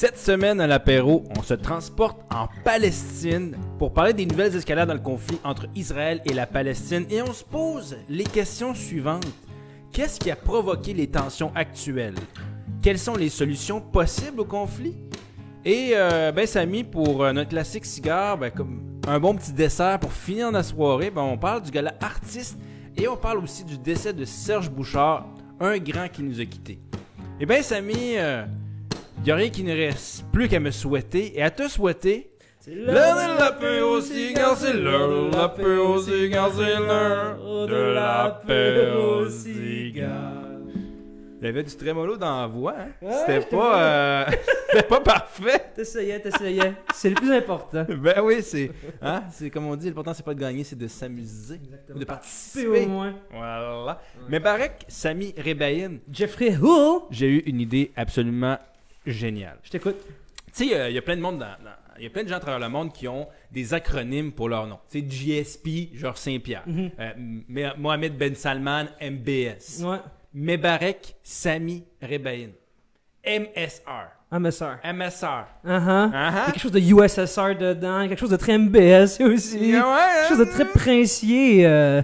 Cette semaine à l'apéro, on se transporte en Palestine pour parler des nouvelles escalades dans le conflit entre Israël et la Palestine et on se pose les questions suivantes. Qu'est-ce qui a provoqué les tensions actuelles? Quelles sont les solutions possibles au conflit? Et euh, ben Samy, pour euh, notre classique cigare, ben, comme un bon petit dessert pour finir la soirée, ben, on parle du gala artiste et on parle aussi du décès de Serge Bouchard, un grand qui nous a quittés. Et ben Samy, il n'y a rien qui ne reste plus qu'à me souhaiter et à te souhaiter. C'est L'heure de l'apéro cigare, c'est l'heure de l'apéro cigare, c'est l'heure de l'apéro cigare. Il y avait du trémolo dans la voix, hein? Ouais, C'était pas, euh, c'était pas parfait. T'essayais, t'essayais. C'est le plus important. Ben oui, c'est, hein? C'est comme on dit, l'important c'est pas de gagner, c'est de s'amuser. Ou de participer. au moins. Voilà. Mais Barek, Samy Rebaïn, Jeffrey Hull. j'ai eu une idée absolument géniale. Je t'écoute. Tu sais, euh, il y a plein de monde dans, dans- il y a plein de gens à travers le monde qui ont des acronymes pour leur nom. Tu sais, GSP, genre Saint-Pierre. Mhm. Euh, M- Mohamed Ben Salman, MBS. Ouais. Mebarek, Sami Rebaïn. MSR. Soeur. MSR. Uh -huh. Il y a ah. quelque chose de USSR dedans, quelque chose de très MBS aussi. Ouais, hein? Quelque chose de très princier. euh,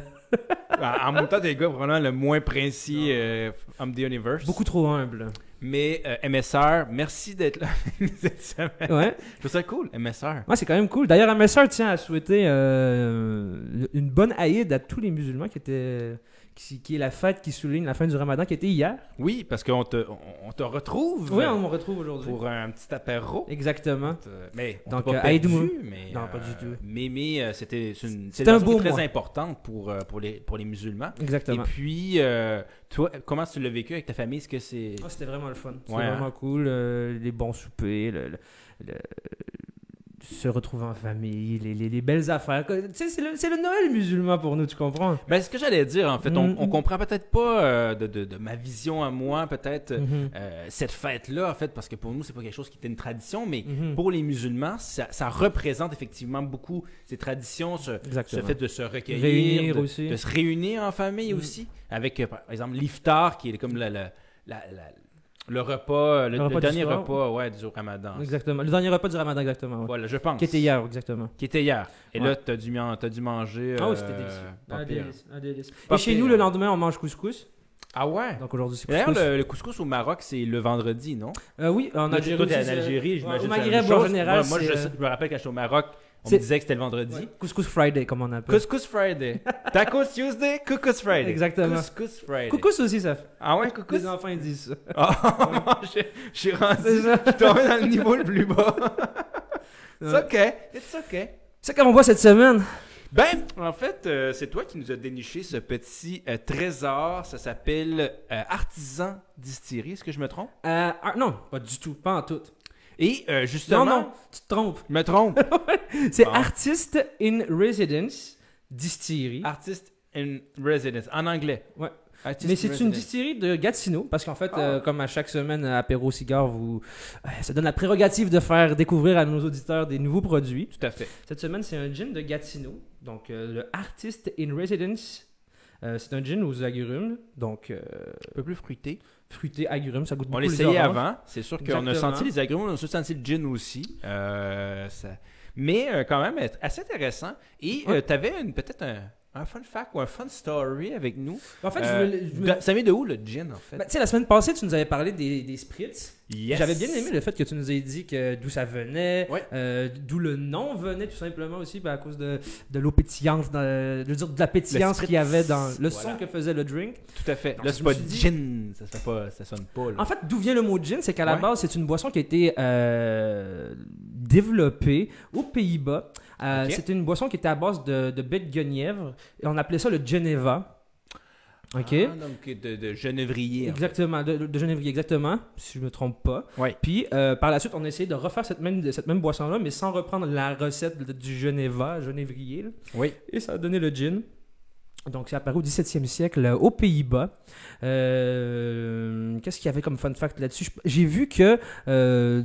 En en même temps, t'es le gars probablement le moins princier euh, of the universe. beaucoup trop humble. Mais euh, MSR, merci d'être là cette semaine. Ouais. Je trouve ça cool, MSR. Ouais, c'est quand même cool. D'ailleurs, MSR tient à souhaiter euh, une bonne Aïd à tous les musulmans qui étaient. Qui, qui est la fête qui souligne la fin du ramadan qui était hier. Oui, parce qu'on te, on, on te retrouve Oui, on me retrouve aujourd'hui. pour un petit apéro. Exactement. Euh, Mais on Donc, pas euh, perdu, mais Non, pas du tout. Mais, mais euh, c'était une célébration très mois. importante pour, euh, pour, les, pour les musulmans. Exactement. Et puis, euh, toi, comment tu l'as vécu avec ta famille? Est-ce que c'est. Ah, c'était vraiment le fun. C'était Ouais, hein? vraiment cool. euh, les bons soupers, le, le- le- se retrouver en famille, les, les- les belles affaires. Tu sais, c'est le, c'est le Noël musulman pour nous, tu comprends? Ben, ce que j'allais dire, en fait, on, Mhm. on comprend peut-être pas euh, de, de- de ma vision à moi, peut-être, Mhm. euh, cette fête-là, en fait, parce que pour nous, c'est pas quelque chose qui était une tradition, mais Mhm. pour les musulmans, ça, ça représente effectivement beaucoup ces traditions, ce, fait de se recueillir, Réunir de, aussi. de se réunir en famille aussi, avec, euh, par exemple, l'iftar, qui est comme la- la- la- la- le repas, le, Le le repas du dernier soir. repas ouais, du ramadan. Exactement. Le dernier repas du ramadan, exactement. ouais. Voilà, je pense. Qui était hier, exactement. Qui était hier. Et Ouais. là, t'as dû, t'as dû manger. Ah oui, euh, c'était délicieux. Un délice, un délice. Pas Et chez nous, le lendemain, on mange couscous. Ah ouais? Donc aujourd'hui, c'est D'ailleurs, couscous. le, le couscous au Maroc, c'est le vendredi, non? Euh, oui, en Algérie. en Algérie, j'imagine. Au Maghreb, en général. Moi, je me rappelle quand j'étais au Maroc, on me disait que c'était le vendredi. ouais, Couscous Friday, comme on appelle. Couscous Friday. Tacos Tuesday, Couscous Friday. Exactement. Couscous Friday. Couscous aussi, ça fait. Ah ouais, couscous? Les enfants, ils disent ça. Ah, je je suis rendu. Je suis tombé dans le niveau le plus bas. It's Ouais. okay. It's okay. C'est comme on voit cette semaine. Ben, en fait, euh, c'est toi qui nous as déniché ce petit euh, trésor. Ça s'appelle euh, Artisan Distillerie. Est-ce que je me trompe? Non, pas du tout, pas en tout. Et euh, justement, Non, non, tu te trompes. je me trompe. C'est Bon. Artist in Residence Distillery. Artist in Residence, en anglais. Ouais. Artist Mais c'est une distillerie de Gatineau, parce qu'en fait, Ah. euh, comme à chaque semaine à Apéro Cigare, vous, euh, ça donne la prérogative de faire découvrir à nos auditeurs des nouveaux produits. Tout à fait. Cette semaine, c'est un gin de Gatineau, donc le Artist in Residence. Euh, c'est un gin aux agrumes, donc euh, Un peu plus fruité. fruité agrumes, ça goûte On beaucoup les l'essayait avant. C'est sûr qu'on a senti les agrumes, on a senti le gin aussi. Euh, ça- Mais euh, quand même, assez intéressant. Et Ouais. tu avais peut-être un, un fun fact ou un fun story avec nous. En fait, je Euh, voulais- je de- Ça vient de où le gin en fait? Ben, tu sais, la semaine passée, tu nous avais parlé des, des spritz. Yes. J'avais bien aimé le fait que tu nous aies dit que d'où ça venait, euh, d'où le nom venait tout simplement aussi, ben, à cause de, de l'eau pétillante, de la pétillance spritz. qu'il y avait dans le Voilà. son que faisait le drink. Tout à fait. Donc, Là, c'est pas dit- gin. Ça, fait pas, ça sonne pas. Là. En fait, d'où vient le mot gin, c'est qu'à la base, c'est une boisson qui a été euh, développée aux Pays-Bas. Euh. C'était une boisson qui était à base de, de baies de guenièvre et on appelait ça le Geneva. Ok. Ah, donc de, de genévrier. en fait. Exactement, de, de genévrier, exactement, si je me trompe pas. Ouais. Puis euh, par la suite, on a essayé de refaire cette même, cette même boisson-là, mais sans reprendre la recette de- du Geneva, genévrier. là. Oui. Et ça a donné le gin. Donc, c'est apparu au 17e siècle euh, aux Pays-Bas. Euh, Qu'est-ce qu'il y avait comme fun fact là-dessus? J'ai vu que euh,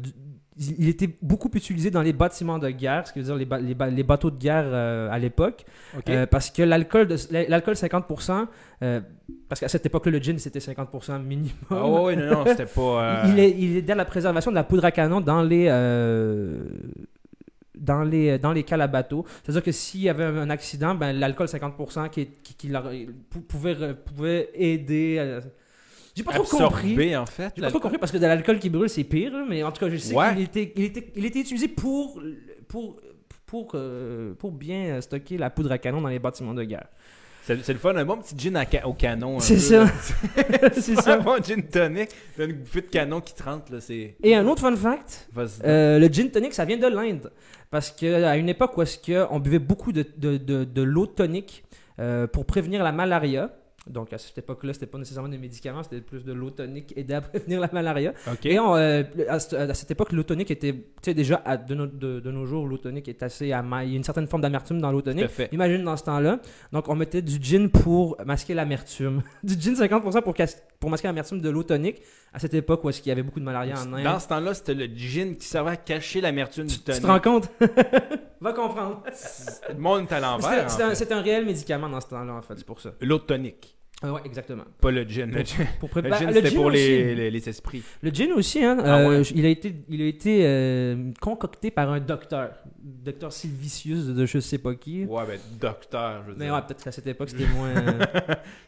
il était beaucoup utilisé dans les bâtiments de guerre, ce qui veut dire les, ba- les ba- les bateaux de guerre euh, à l'époque. Euh, parce que l'alcool, de- l'alcool 50%, euh, parce qu'à cette époque-là, le gin c'était 50% minimum. Ah ouais, non, non, c'était pas... Il, est, il à la préservation de la poudre à canon dans les, dans les, dans les cales à bateau. C'est-à-dire que s'il y avait un accident, ben, l'alcool 50% qui, qui, qui leur- pou- pouvait, pouvait aider. J'ai pas trop compris. en fait. J'ai pas trop compris parce que de l'alcool qui brûle, c'est pire. là, Mais en tout cas, je sais Ouais. qu'il était, il était, il était utilisé pour, pour, pour, euh, pour bien euh, stocker la poudre à canon dans les bâtiments de guerre. C'est c'est le fun, un bon petit gin à ca- au canon. un C'est peu, ça. là. c'est un ça. bon gin tonic, t'as une bouffée de canon qui te rentre, là, c'est... Et un autre fun fact, Vas-y. Euh, le gin tonic, ça vient de l'Inde. Parce qu'à une époque où est-ce qu'on buvait beaucoup de, de, de, de l'eau tonique euh, pour prévenir la malaria. Donc à cette époque-là, c'était pas nécessairement des médicaments, c'était plus de l'eau tonique aidait à prévenir la malaria. OK. Et on, euh, à, cette- à cette époque, l'eau tonique était, tu sais, déjà à- de, nos- de, de nos jours, l'eau tonique est assez amer. Il y a une certaine forme d'amertume dans l'eau tonique. fait. Imagine dans ce temps-là. Donc on mettait du gin pour masquer l'amertume. du gin 50% pour, pour masquer l'amertume de l'eau tonique. À cette époque où est-ce qu'il y avait beaucoup de malaria en Inde. Dans ce temps-là, c'était le gin qui servait à cacher l'amertume du Tu tonic. te rends compte? Va comprendre. Le monde est à l'envers, en un, réel médicament dans ce temps-là, en fait, c'est pour ça. L'eau tonique, Ah ouais, exactement. pas le gin. Le gin, Pour le préparer- gin, le c'était pour les, les, les esprits. Le gin aussi, hein, Ah euh, il a été, il a été euh, concocté par un docteur. Docteur Silvicius de je sais pas qui. Ouais, ben, docteur, je veux Mais dire. ouais, peut-être qu'à cette époque, c'était moins... euh,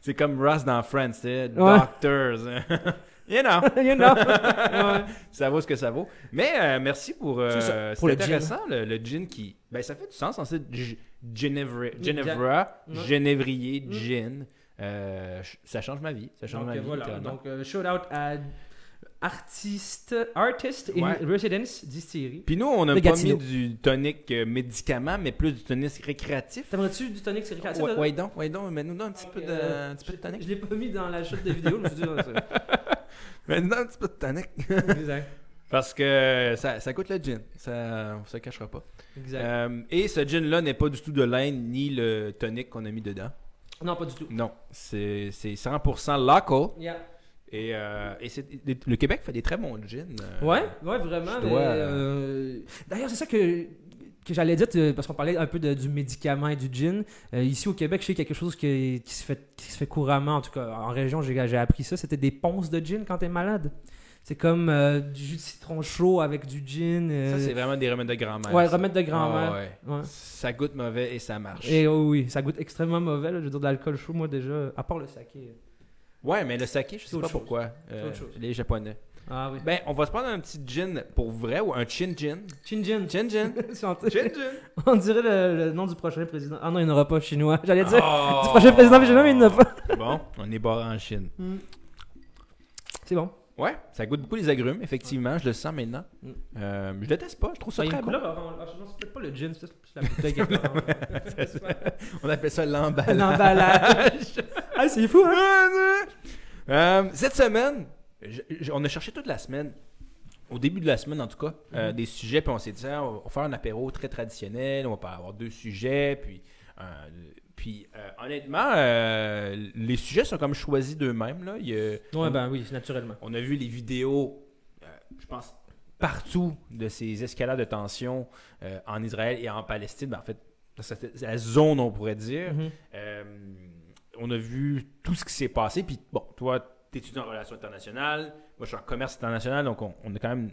C'est comme Ross dans Friends, c'est Ouais. doctors. you know, you know? Ouais. ça vaut ce que ça vaut. Mais euh, merci pour, euh, ça, pour le gin. intéressant, le, le gin qui... Ben, ça fait du sens, en fait, G- Ginevra, Ginevra, Ouais. Genévrier, Mm. gin. Euh, ça change ma vie, ça change Donc, ma euh, vie. voilà. Donc, shout out à artiste, artist in Ouais. residence distillery. Puis nous, on n'a De pas mis du tonic euh, médicament, mais plus du tonic récréatif. T'aimerais-tu du tonic récréatif? Ouais donc, ouais donc, mais nous donne un petit peu de, euh, un petit peu de tonic. Je l'ai pas mis dans la chute de vidéo. je me suis dit, donne un petit peu de tonic. exact. Parce que ça, ça coûte le gin, ça, on se cachera pas. Exact. Euh, et ce gin-là n'est pas du tout de l'Inde ni le tonic qu'on a mis dedans. non, pas du tout. Non, c'est c'est 100% local. Yeah. Et, euh, et le Québec fait des très bons gins. euh, Ouais, ouais, vraiment. dois- euh, D'ailleurs, c'est ça que, que j'allais dire, euh, parce qu'on parlait un peu de- du médicament et du gin. Euh, ici au Québec, je sais quelque chose qui, se fait, qui se fait couramment, en tout cas en région, j'ai appris ça. C'était des ponces de gin quand t'es malade. C'est comme euh, du jus de citron chaud avec du gin. euh, Ça, c'est vraiment des remèdes de grand-mère. Ouais, ça. remède de grand-mère. Ah ouais. Ouais. Ça goûte mauvais et ça marche. Et oh oui, ça goûte extrêmement mauvais. là. Je veux dire, de l'alcool chaud, moi déjà, à part le saké. Ouais, mais le saké, je sais pas chose. pourquoi. euh, les Japonais. Ah oui. Ben, on va se prendre un petit gin pour vrai ou un chin gin? Chin gin. Chin gin. on, Chin gin. on dirait le, le nom du prochain président. Ah non, il n'y en aura pas chinois. J'allais dire Oh! du prochain président chinois, mais il n'y en a pas. Bon, on est barré en Chine. C'est bon. Ouais, ça goûte beaucoup les agrumes, effectivement. Je le sens maintenant. Mm. Euh, je le teste pas, je trouve ça Ça, il y a très bon. couleur orange. Ah, c'est peut-être pas le gin, c'est la bouteille qui est orange. On appelle ça l'emballage. L'emballage. ah, c'est fou, hein? Euh, cette semaine, je- je- on a cherché toute la semaine, au début de la semaine en tout cas, euh, Mhm. des sujets, puis on s'est dit, ah, on va faire un apéro très traditionnel, on va pas avoir deux sujets, puis, euh, puis euh, honnêtement, les sujets sont comme choisis d'eux-mêmes. Là. Il Ouais, ben oui, naturellement. On a vu les vidéos, je pense, partout de ces escalades de tension en Israël et en Palestine. Ben, en fait, c'est la zone, on pourrait dire. Mhm. On a vu tout ce qui s'est passé. Puis, bon, toi, étudies en relations internationales. Moi, je suis en commerce international. Donc, on, on a quand même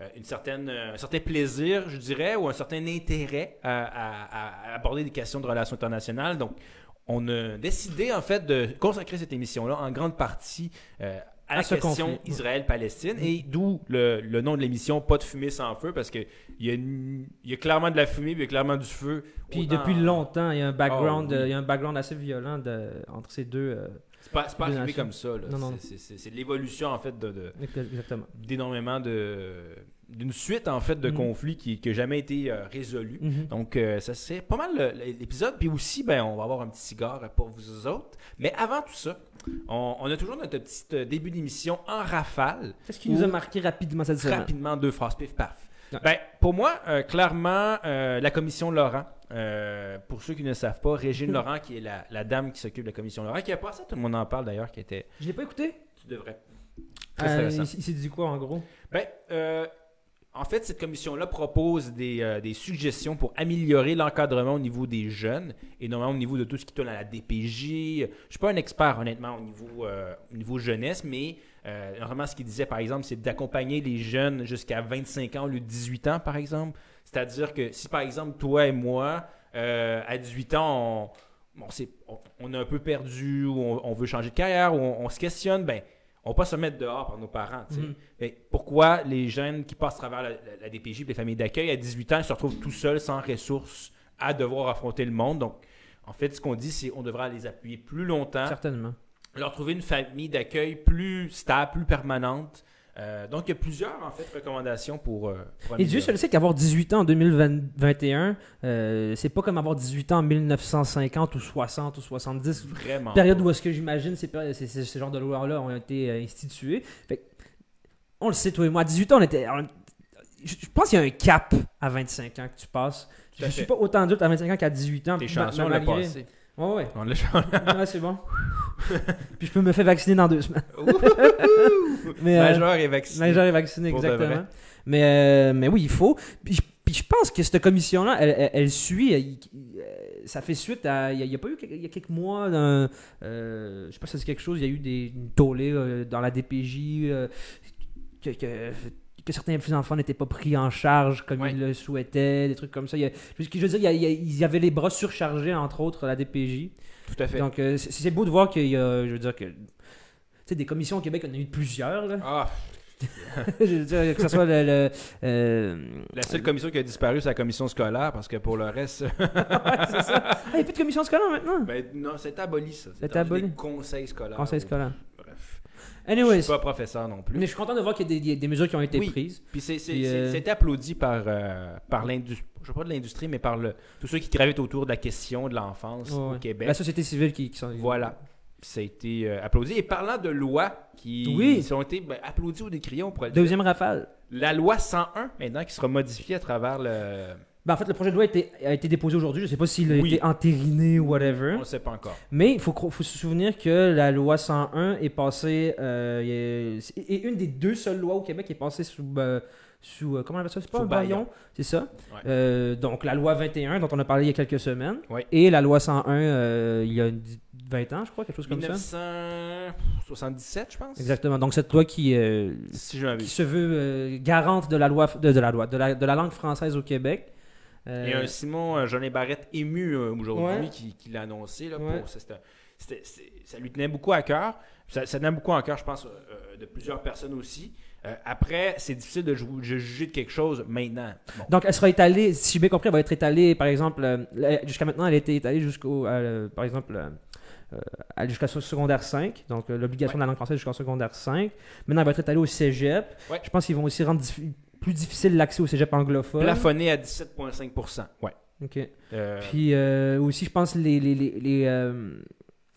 euh, une certaine, euh, un certain plaisir, je dirais, ou un certain intérêt à, à- à aborder des questions de relations internationales. Donc, on a décidé, en fait, de consacrer cette émission-là en grande partie euh, à, À la question. Israël-Palestine. Et d'où le, le nom de l'émission, Pas de fumée sans feu, parce qu'il y, a une- y a clairement de la fumée, puis il y a clairement du feu. Puis Autant- depuis longtemps, il y a un background, Ah, oui. il y a un background assez violent de- entre ces deux. euh, C'est pas, pas arrivé comme ça. C'est- l'évolution, en fait, de, d'énormément de. d'une suite, en fait, de Mhm. conflits qui n'a jamais été euh, résolue. Mhm. Donc, euh, ça c'est pas mal l'épisode. Puis aussi, ben, on va avoir un petit cigare pour vous autres. Mais avant tout ça, on, on a toujours notre petit euh, début d'émission en rafale. Qu'est-ce qui nous a marqué rapidement cette semaine? Rapidement, deux phrases, pif paf. Ben, pour moi, euh, clairement, euh, la commission Laurent, euh, pour ceux qui ne savent pas, Régine Laurent, qui est la, la dame qui s'occupe de la commission Laurent, qui a passé, tout le monde en parle d'ailleurs, qui était. Je l'ai pas écouté. Tu devrais. Très intéressant. il il s'est dit quoi en gros? Ben, en fait, cette commission-là propose des, euh, des suggestions pour améliorer l'encadrement au niveau des jeunes et notamment au niveau de tout ce qui tourne à la DPJ. Je ne suis pas un expert, honnêtement, au niveau, euh, au niveau jeunesse, mais euh, normalement, ce qu'il disait, par exemple, c'est d'accompagner les jeunes jusqu'à 25 ans au lieu de 18 ans, par exemple. C'est-à-dire que si, par exemple, toi et moi, euh, à 18 ans, on, on, un peu perdu, ou on, on veut changer de carrière, ou on, on se questionne, ben, on va pas se mettre dehors par nos parents. Mhm. Mais pourquoi les jeunes qui passent à travers la, la- la DPJ et les familles d'accueil à 18 ans ils se retrouvent tout seuls, sans ressources, à devoir affronter le monde? Donc, en fait, ce qu'on dit, c'est qu'on devra les appuyer plus longtemps, Certainement. Leur trouver une famille d'accueil plus stable, plus permanente. Euh, donc, il y a plusieurs, en fait, recommandations pour. euh, pour Et Dieu seul sait qu'avoir 18 ans en 2021, euh, c'est pas comme avoir 18 ans en 1950 ou 60 ou 70. Vraiment. Période où est-ce que j'imagine ces, ces, ces- ce genre de lois-là ont été euh, instituées. Fait on le sait, toi et moi, à 18 ans, on était. on- je, je pense qu'il y a un cap à 25 ans que tu passes. Je suis pas autant adulte à 25 ans qu'à 18 ans. T'es l'a malgré- passé. Ouais, ouais. On l'a Ouais, c'est bon. Puis je peux me faire vacciner dans deux semaines. Mais, euh, Majeur et vacciné. Majeur est vacciné, exactement. Mais, euh, mais oui, il faut. Puis, je- puis je pense que cette commission-là, elle, elle- elle suit. elle- euh, ça fait suite à. Il n'y a, pas eu il y a quelques mois. un- euh, je sais pas si c'est quelque chose. Il y a eu des une tollée dans la DPJ. que, que, que certains enfants n'étaient pas pris en charge comme Ouais. ils le souhaitaient, des trucs comme ça. Il y a- je, veux dire, il y, a- il y avait les bras surchargés, entre autres, la DPJ. Tout à fait. Donc, euh, c'est c'est beau de voir qu'il y a, je veux dire que, tu sais, des commissions au Québec, on en a eu plusieurs, là. Ah, je veux dire, que ce soit le... le, euh, la seule commission qui a disparu, c'est la commission scolaire, parce que pour le reste, ouais, c'est ça. Ah, il n'y a plus de commission scolaire maintenant? ben, non, c'est aboli ça. C'est rendu aboli. Des conseils scolaires. Conseil scolaire. Anyways, Je suis pas professeur non plus. mais je suis content de voir qu'il y a des, mesures qui ont été Oui. prises. Puis c'est euh, applaudi par, euh, par l'industrie, je sais pas de l'industrie, mais par le, tous ceux qui gravitent autour de la question de l'enfance Ouais, au ouais. Québec. La société civile qui, qui sont... Voilà. Ça a été euh, applaudi. Et parlant de lois qui Oui. ont été ben, applaudies ou décriées, on pourrait. Deuxième rafale. La loi 101, maintenant, qui sera modifiée à travers le. Ben, en fait, le projet de loi a été, a été déposé aujourd'hui. Je ne sais pas s'il a Oui. été entériné ou whatever. On ne sait pas encore. Mais il faut, se souvenir que la loi 101 est passée. euh, est- et une des deux seules lois au Québec est passée sous. euh, sous euh, comment on appelle ça? C'est pas Sous un baillon, c'est ça Ouais. Euh, Donc la loi 21, dont on a parlé il y a quelques semaines. Ouais. Et la loi 101, euh, il y a une di- 20 ans, je crois, quelque chose comme ça. 1977, je pense. Exactement. Donc cette loi qui, euh, Si se veut euh, garante de la loi, de, de la loi, de la, de la langue française au Québec. Euh, Il y a un Simon Jolin Barrette ému euh, aujourd'hui Ouais. qui, qui l'a annoncé. Là, Ouais. pour, ça, lui tenait beaucoup à cœur. Ça, ça tenait beaucoup à cœur, je pense, euh, de plusieurs personnes aussi. Euh, après, c'est difficile de, juger de quelque chose maintenant. Bon. Donc, elle sera étalée, si j'ai bien compris, elle va être étalée, par exemple, euh, jusqu'à maintenant, elle a été étalée jusqu'au, euh, par exemple, jusqu'à secondaire 5, donc l'obligation de la langue française jusqu'au secondaire 5. Maintenant, elle va être étalée au cégep. Ouais. Je pense qu'ils vont aussi rendre diffi- plus difficile l'accès au cégep anglophone. Plafonné à 17,5 Ouais. Ok. Euh, Puis euh, aussi, je pense les, les, les, les, euh,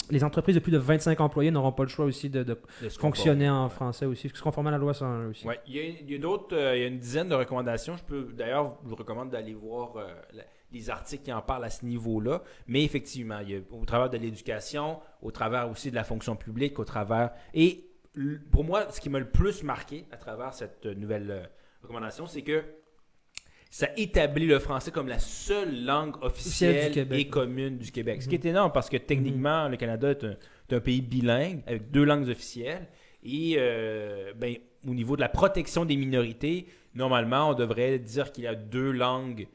les entreprises de plus de 25 employés n'auront pas le choix aussi de, de fonctionner en français aussi, se conformer à la loi 101 aussi. Ouais, il y a, il y a d'autres, il y a une dizaine de recommandations. Je peux, d'ailleurs, je vous recommande d'aller voir la- les articles qui en parlent à ce niveau-là. Mais effectivement, il y a, au travers de l'éducation, au travers aussi de la fonction publique, au travers. Et pour moi, ce qui m'a le plus marqué à travers cette nouvelle recommandation, c'est que ça établit le français comme la seule langue Officielle Québec. et commune du Québec. Ce qui Mhm. est énorme parce que techniquement, le Canada est un, est un pays bilingue avec deux langues officielles. Et euh, ben, au niveau de la protection des minorités, normalement, on devrait dire qu'il y a deux langues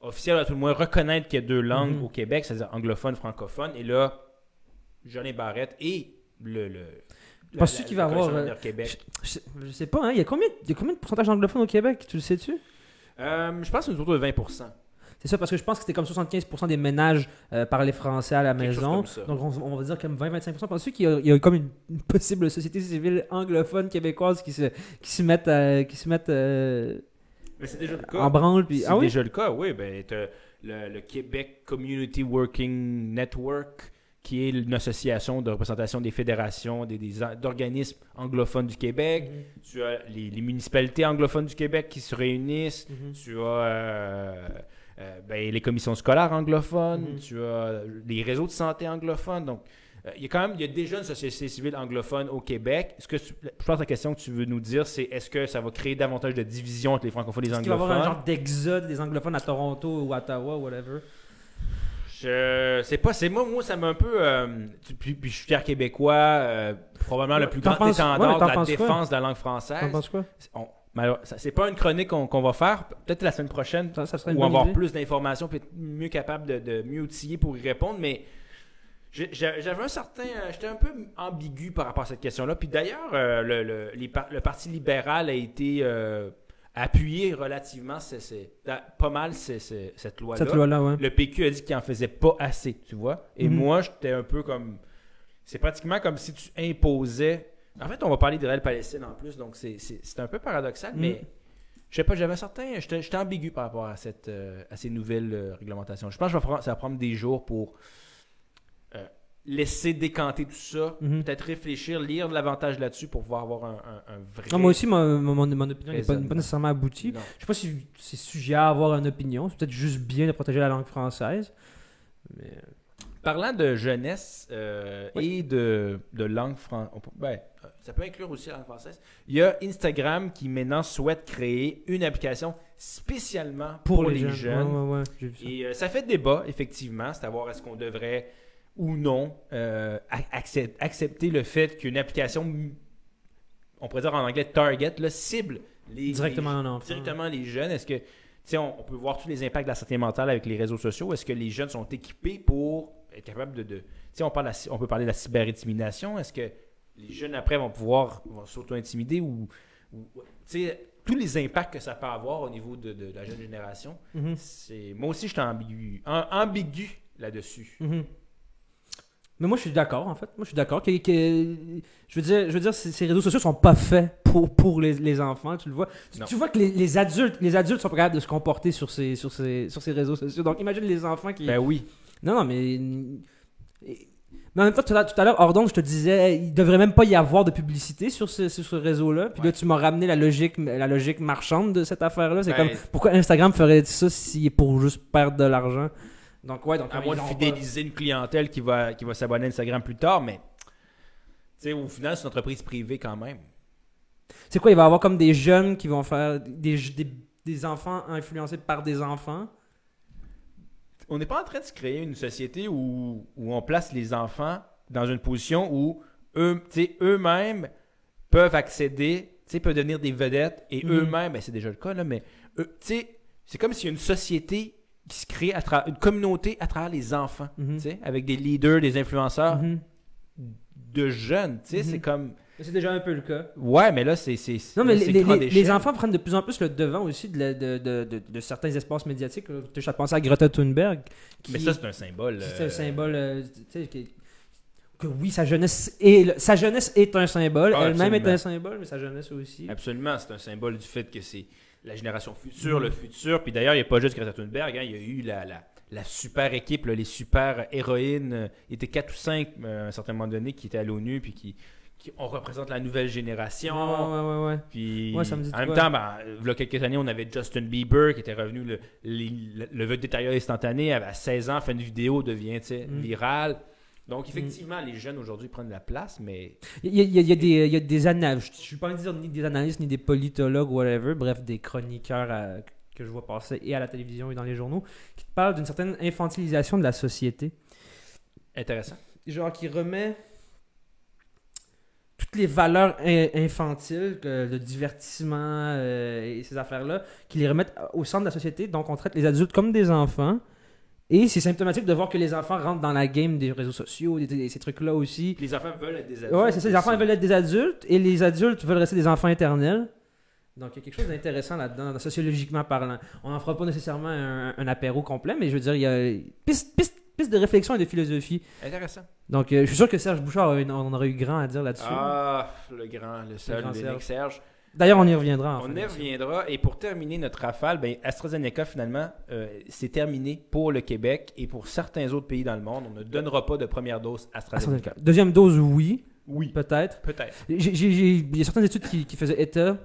officielles, à tout le moins reconnaître qu'il y a deux langues Mhm. au Québec, c'est-à-dire anglophone, francophone. Et là, Jeanne Barrette et le. Penses-tu qu'il va avoir, euh, Québec. Je, je sais pas, hein, il y a combien, il y a combien de pourcentage d'anglophones au Québec, tu le sais-tu? Euh, je pense que c'est autour de 20% C'est ça, parce que je pense que c'était comme 75% des ménages euh, parlaient français à la maison. Donc on, on va dire comme 20-25%. Penses-tu qu'il y, y a comme une, une possible société civile anglophone québécoise qui se, qui se mettent, euh, qui se mettent euh, Mais c'est déjà le cas. en branle puis C'est ah oui? déjà le cas, oui. Ben, le, le Québec Community Working Network, qui est une association de représentation des fédérations, des, des d'organismes anglophones du Québec. Tu as les, les municipalités anglophones du Québec qui se réunissent. Mhm. Tu as euh, euh, ben, les commissions scolaires anglophones. Mhm. Tu as les réseaux de santé anglophones. Donc, euh, il y a quand même il y a déjà une société civile anglophone au Québec. Est-ce que tu- je pense que la question que tu veux nous dire, c'est est-ce que ça va créer davantage de division entre les francophones et les Est-ce qu'il va y avoir un anglophones? genre d'exode des anglophones à Toronto ou à Ottawa, whatever? Je sais pas, c'est moi, moi ça m'a un peu. euh, puis, puis je suis fier québécois, euh, probablement le plus T'en grand penses- étendard ouais, de t'en la défense de la langue T'en française. penses quoi? On- c'est pas une chronique qu'on va faire, peut-être la semaine prochaine, Ça, ça serait une où on va avoir idée. plus d'informations, puis être mieux capable de, de mieux outiller pour y répondre, mais j'avais un certain. euh, J'étais un peu ambigu par rapport à cette question-là. Puis d'ailleurs, euh, le, le- les par- le Parti libéral a été appuyé relativement, c'est- c'est- pas mal cette loi-là. Cette loi-là, ouais. Le PQ a dit qu'il en faisait pas assez, tu vois. Et Mhm. moi, j'étais un peu comme. C'est pratiquement comme si tu imposais. En fait, on va parler d'Israël-Palestine en plus, donc c'est- un peu paradoxal, Mhm. mais je sais pas, j'avais certain. J'étais ambigu par rapport à, cette, euh, à ces nouvelles euh, réglementations. Je pense que ça va prendre- des jours pour laisser décanter tout ça, Mhm. peut-être réfléchir, lire davantage là-dessus pour pouvoir avoir un, un- un vrai. Non, moi aussi, mon, mon, mon opinion n'est pas, nécessairement aboutie. Non. Je sais pas si c'est sujet à avoir une opinion. C'est peut-être juste bien de protéger la langue française. Mais... Parlant de jeunesse euh, Oui. et de, de langue française, ben, euh, ça peut inclure aussi la langue française. Il y a Instagram qui maintenant souhaite créer une application spécialement pour, les, jeunes. Ouais, ouais, ouais, j'ai vu ça. Et euh, ça fait débat, effectivement, c'est à voir est-ce qu'on devrait ou non euh, ac- accep- accepter le fait qu'une application, on pourrait dire en anglais target, là, cible les, Directement les- directement les jeunes. Est-ce que, tu sais, on, on peut voir tous les impacts de la santé mentale avec les réseaux sociaux? Est-ce que les jeunes sont équipés pour être capables de. de- on, parle la on peut parler de la cyberintimidation. Est-ce que les jeunes, après, vont pouvoir vont s'auto-intimider ou. ou- tu sais, tous les impacts que ça peut avoir au niveau de, de la jeune génération? Mhm. C'est moi aussi, j'étais ambigu, am- ambigu là-dessus. Mhm. Mais moi, je suis d'accord, en fait. Moi, je suis d'accord que, que- je veux dire, je veux dire, ces, ces réseaux sociaux sont pas faits pour, pour les, les enfants. Tu le vois. Tu, vois que les, les adultes, les adultes sont pas capables de se comporter sur ces, sur ces, sur ces réseaux sociaux. Donc, imagine les enfants qui. Ben oui. Non, non, mais. Mais en même temps, tout à l'heure, hors d'onde, je te disais, il devrait même pas y avoir de publicité sur ce, sur ce réseau-là. Puis Ouais. là, tu m'as ramené la logique, la logique marchande de cette affaire-là. C'est Ben, comme, pourquoi Instagram ferait ça est pour juste perdre de l'argent? Donc, ouais, donc. À moins de pas- fidéliser une clientèle qui va, qui va s'abonner à Instagram plus tard, mais tu sais, au final, c'est une entreprise privée quand même. C'est quoi, il va y avoir comme des jeunes qui vont faire des, des, des enfants influencés par des enfants? On n'est pas en train de se créer une société où, où on place les enfants dans une position où eux, tu sais, eux-mêmes peuvent accéder, tu sais, peuvent devenir des vedettes et Mhm. eux-mêmes, ben, c'est déjà le cas, là, mais sais, c'est comme s'il y a une société qui se crée, à travers, une communauté à travers les enfants, Mhm. tu sais, avec des leaders, des influenceurs Mhm. de jeunes, tu sais, Mhm. c'est comme... C'est déjà un peu le cas. Ouais, mais là, c'est... c'est- Non, mais là, les, les- enfants prennent de plus en plus le devant aussi de, la- de, de, de, de certains espaces médiatiques. Tu as pensé à Greta Thunberg. qui- Mais ça, c'est un symbole. C'est un euh, symbole. euh, tu sais, que, que oui, sa jeunesse, est, sa jeunesse est un symbole. Ah, Elle-même est un symbole, mais sa jeunesse aussi. Absolument, c'est un symbole du fait que c'est la génération future, le futur. Puis d'ailleurs, il n'y a pas juste Greta Thunberg, hein, il y a eu la, la, la super équipe, là, les super héroïnes. euh, Il était 4 ou 5 à un certain moment donné qui étaient à l'ONU, puis qui, qui on représente la nouvelle génération. Ouais, ouais, ouais. Puis Ouais, ça me dit de en même quoi? temps, ben, il y a quelques années, on avait Justin Bieber qui était revenu, le, le, le vœu de détérioré instantané, à 16 ans, fait une vidéo, devient Mm. virale. Donc, effectivement, les jeunes aujourd'hui prennent la place, mais Il y a, il y a- il y a des, il y a des analystes, je ne suis pas en train de dire ni des analystes, ni des politologues, whatever, bref, des chroniqueurs à- que je vois passer et à la télévision et dans les journaux, qui te parlent d'une certaine infantilisation de la société. intéressant. Genre qui remet toutes les valeurs in- infantiles, le divertissement euh, et ces affaires-là, qui les remettent au centre de la société. Donc on traite les adultes comme des enfants. Et c'est symptomatique de voir que les enfants rentrent dans la game des réseaux sociaux, des- des- ces trucs-là aussi. Les enfants veulent être des adultes. Ouais, c'est ça. Les enfants veulent être des adultes et les adultes veulent rester des enfants éternels. Donc, il y a quelque chose d'intéressant là-dedans, sociologiquement parlant. On n'en fera pas nécessairement un, un apéro complet, mais je veux dire, il y a piste, piste, piste de réflexion et de philosophie. Intéressant. Donc, euh, je suis sûr que Serge Bouchard, on aurait eu grand à dire là-dessus. Ah, le grand, le seul, grand l'unique Serge. D'ailleurs, on y reviendra. en On y reviendra. Et pour terminer notre rafale, ben, AstraZeneca, finalement, euh, c'est terminé pour le Québec et pour certains autres pays dans le monde. On ne donnera pas de première dose AstraZeneca. AstraZeneca. Deuxième dose, oui, Oui. peut-être. Peut-être. Il y a certaines études qui, qui faisaient état,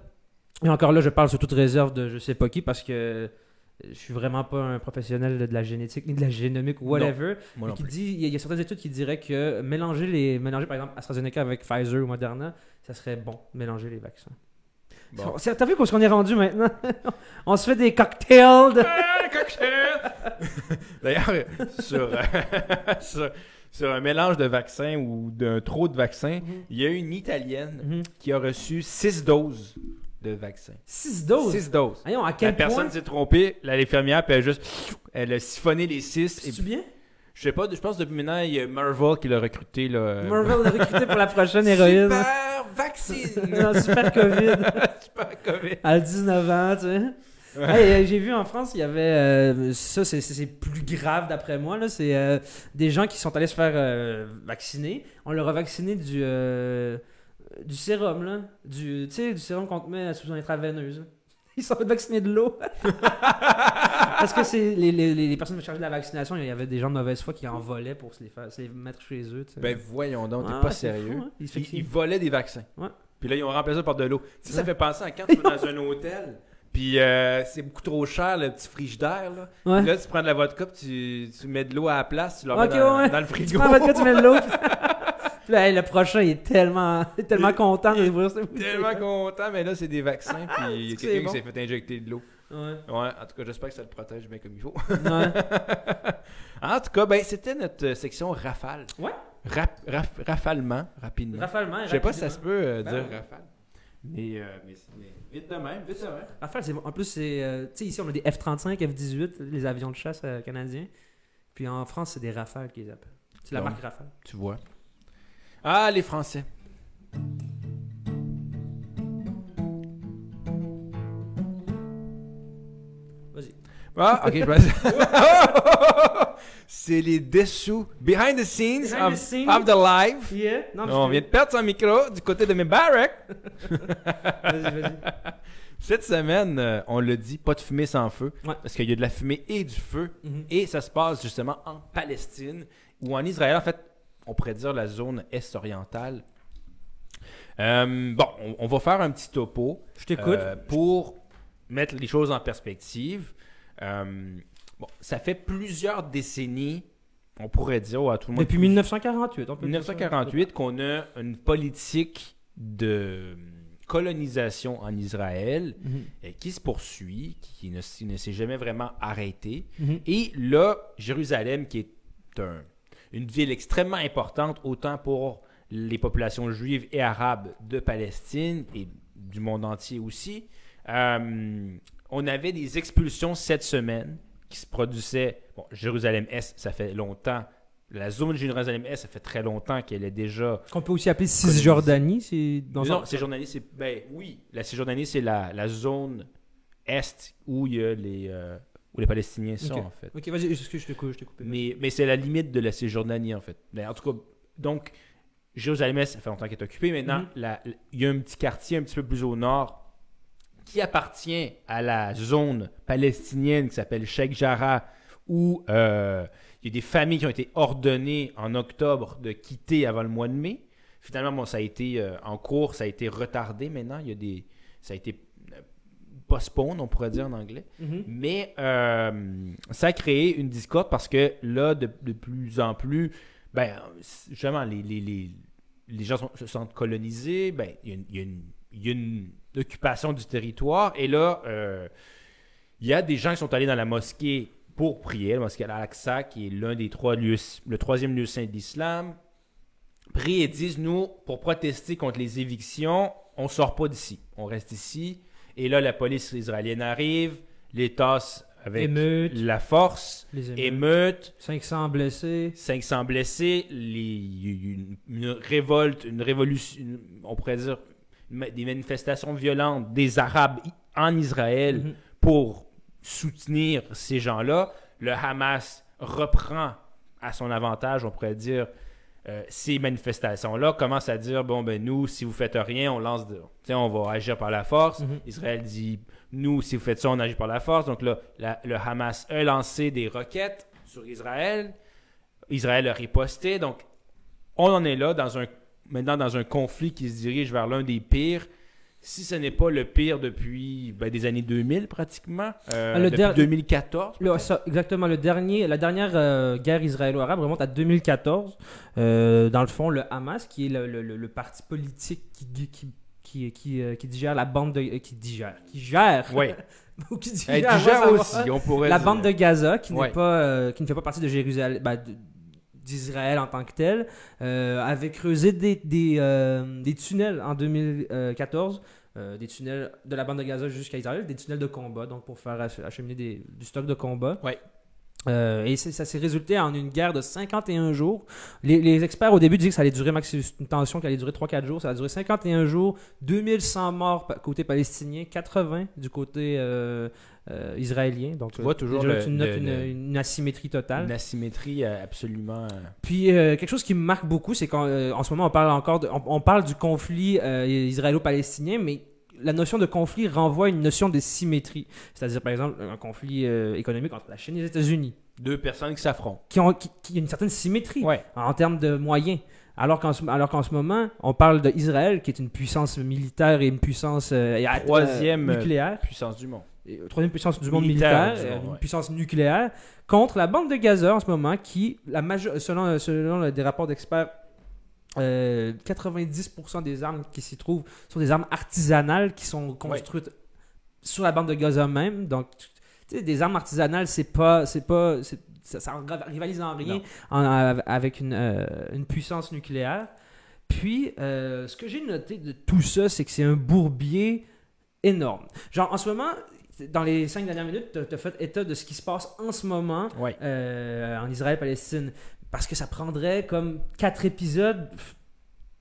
et encore là, je parle sur toute réserve de je sais pas qui, parce que je suis vraiment pas un professionnel de la génétique ni de la génomique ou whatever. Non qui dit, il y, a- il y a certaines études qui diraient que mélanger les, mélanger par exemple AstraZeneca avec Pfizer ou Moderna, ça serait bon, mélanger les vaccins. Bon. T'as vu qu'on est rendu maintenant? On se fait des cocktails. De... D'ailleurs, sur, euh, sur, sur un mélange de vaccins ou d'un trop de vaccins, il y a une Italienne Mhm. qui a reçu 6 doses de vaccins. 6 doses? 6 doses. Voyons, à La quel personne point? s'est trompée, la- l'infirmière, puis elle a juste elle a siphonné les 6. C'est bien? Je sais pas, je pense depuis maintenant, il y a Marvel qui l'a recruté. Là, Marvel l'a recruté pour la prochaine héroïne. Super vaccine! Non, super Covid. Super COVID. À 19 ans, tu sais. Ouais. Hey, euh, J'ai vu en France, il y avait. euh, ça, c'est- plus grave d'après moi. là, C'est euh, des gens qui sont allés se faire euh, vacciner. On leur a vacciné du, du sérum, là. Du, tu sais, du sérum qu'on te met sous une intraveineuse. Ils sont vaccinés de l'eau. Parce que c'est les, les, les personnes chargées de la vaccination, il y avait des gens de mauvaise foi qui en volaient pour se les, faire, se les mettre chez eux. tu. Ben voyons donc, t'es Ah, pas sérieux. fou, hein. Ils, volaient des vaccins. Ouais. Puis là, ils ont remplacé ça par de l'eau. Tu sais, ça fait penser à quand tu vas dans un hôtel, puis euh, c'est beaucoup trop cher, le petit frigidaire. Là. Ouais. Puis là, tu prends de la vodka, puis tu, tu mets de l'eau à la place, tu Ok, mets dans, ouais. dans le Tu frigo. prends votre cas, tu mets de l'eau. Hey, le prochain, il est tellement, il est tellement content de voir ça. tellement content, mais là, c'est des vaccins, puis il y a quelqu'un bon. qui s'est fait injecter de l'eau. Ouais. Ouais, en tout cas, j'espère que ça le protège bien comme il faut. Ouais. en tout cas, ben, c'était notre euh, section rafale. Ouais. Rap- raf- rafalement, rapidement. Rafalement. Je sais pas si ça se peut euh, Ben dire ouais. rafale. Mais, euh, mais, mais vite de même, vite de même. Rafale, c'est bon. En plus, c'est. euh, tu sais, ici, on a des F-35, F-18, les avions de chasse euh, canadiens. Puis en France, c'est des Rafales qu'ils appellent. C'est la marque Rafale. Tu vois. Ah, les Français. Vas-y. Ah, ok, je C'est les dessous, behind the scenes, Behind of, the scenes. of the live. Yeah. Non, On vient de perdre son micro du côté de mes barracks. Vas-y, vas-y. Cette semaine, euh, on l'a dit, pas de fumée sans feu. Ouais. Parce qu'il y a de la fumée et du feu. Mhm. Et ça se passe justement en Palestine ou en Israël. En fait, on pourrait dire la zone est-orientale. Euh, bon, on, on va faire un petit topo Je t'écoute. euh, pour mettre les choses en perspective. Euh, bon, ça fait plusieurs décennies, on pourrait dire, à tout le monde. Depuis 1948. On peut dire ça. 1948 qu'on a une politique de colonisation en Israël Mhm. qui se poursuit, qui ne, qui ne s'est jamais vraiment arrêtée. Mhm. Et là, Jérusalem, qui est un- une ville extrêmement importante, autant pour les populations juives et arabes de Palestine et du monde entier aussi, euh, on avait des expulsions cette semaine qui se produisaient. Bon, Jérusalem-Est, ça fait longtemps. La zone Jérusalem-Est, ça fait très longtemps qu'elle est déjà Qu'on peut aussi appeler Cisjordanie. C'est dans non, un- Cisjordanie, c'est. Ben oui, la Cisjordanie, c'est la, la zone est où il y a les, euh, où les Palestiniens sont, Ok. en fait. Ok, vas-y, excuse, je t'ai coupé. je t'ai coupé. Mais, mais c'est la limite de la Cisjordanie, en fait. Mais en tout cas, donc, Jérusalem, ça fait longtemps qu'elle est occupée. Maintenant, Mhm. il y a un petit quartier un petit peu plus au nord qui appartient à la zone palestinienne qui s'appelle Sheikh Jarrah, où euh, il y a des familles qui ont été ordonnées en octobre de quitter avant le mois de mai. Finalement, bon, ça a été euh, en cours, ça a été retardé maintenant. Il y a des, ça a été postpone, on pourrait dire en anglais. Mhm. Mais euh, ça a créé une discorde parce que là, de, de plus en plus, ben, justement, les, les, les, les gens sont- se sentent colonisés, ben, y y, il y a une occupation du territoire. Et là, euh, il y a des gens qui sont allés dans la mosquée pour prier, la mosquée Al-Aqsa, qui est l'un des trois lieux, le troisième lieu saint de l'islam. Prient et disent, nous, pour protester contre les évictions, on sort pas d'ici. On reste ici. Et là, la police israélienne arrive, les tasse avec la force, Les émeutes. émeute, 500 blessés. 500 blessés, les- une, une révolte, une révolution, une- on pourrait dire des manifestations violentes des Arabes en Israël Mhm. pour soutenir ces gens-là. Le Hamas reprend à son avantage, on pourrait dire, euh, ces manifestations-là, commence à dire, bon, ben nous, si vous faites rien, on lance de... on va agir par la force. Mhm. Israël dit, nous, si vous faites ça, on agit par la force. Donc là, la- le Hamas a lancé des roquettes sur Israël. Israël a riposté. Donc, on en est là, dans un, maintenant dans un conflit qui se dirige vers l'un des pires. Si ce n'est pas le pire depuis ben, des années 2000 pratiquement, euh, Ah, le depuis der- 2014. Le- ça, exactement. Le dernier, la dernière euh, guerre israélo-arabe remonte à 2014. Euh, dans le fond, le Hamas, qui est le, le- le- le parti politique qui, qui, qui, qui, qui digère la bande de... qui digère. Qui gère. Ouais. Ou qui Hey, digère, du genre va aussi, savoir. on pourrait La dire. bande de Gaza, qui, Ouais. n'est pas, qui ne fait pas partie de Jérusalem, de- d'Israël en tant que tel, euh, avait creusé des, des, euh, tunnels en 2014, euh, des tunnels de la bande de Gaza jusqu'à Israël, des tunnels de combat, donc pour faire ach- acheminer des- du stock de combat. Euh, et ça s'est résulté en une guerre de 51 jours. Les, les experts au début disaient que ça allait durer maximum une tension qui allait durer 3-4 jours. Ça a duré 51 jours, 2100 morts côté palestinien, 80 du côté euh, euh, israélien. Donc, Tu vois toujours déjà, le- tu notes le- une, le- une asymétrie totale. Une asymétrie absolument. Puis quelque chose qui me marque beaucoup, c'est qu'en en ce moment on parle encore, de- on, on parle du conflit israélo-palestinien, mais la notion de conflit renvoie à une notion de symétrie. C'est-à-dire par exemple un conflit euh, économique entre la Chine et les États-Unis, deux personnes qui s'affrontent. qui ont qui, une certaine symétrie Ouais. en termes de moyens. Alors qu'en ce, alors qu'en ce moment, on parle d'Israël, qui est une puissance militaire et une puissance euh, Troisième, euh, nucléaire. Puissance du monde. Et, troisième puissance du monde Militaire, une ouais. puissance nucléaire, contre la bande de Gaza en ce moment, qui, la majeure- selon, selon des rapports d'experts, euh, 90% des armes qui s'y trouvent sont des armes artisanales qui sont construites sur la bande de Gaza même. Donc, tu sais, des armes artisanales, c'est pas, c'est pas, ça, ça rivalise en rien en- avec une, euh, une puissance nucléaire. Puis, euh, ce que j'ai noté de tout ça, c'est que c'est un bourbier énorme. Genre, en ce moment, dans les cinq dernières minutes, tu as fait état de ce qui se passe en ce moment Ouais. euh, en Israël-Palestine. Parce que ça prendrait comme quatre épisodes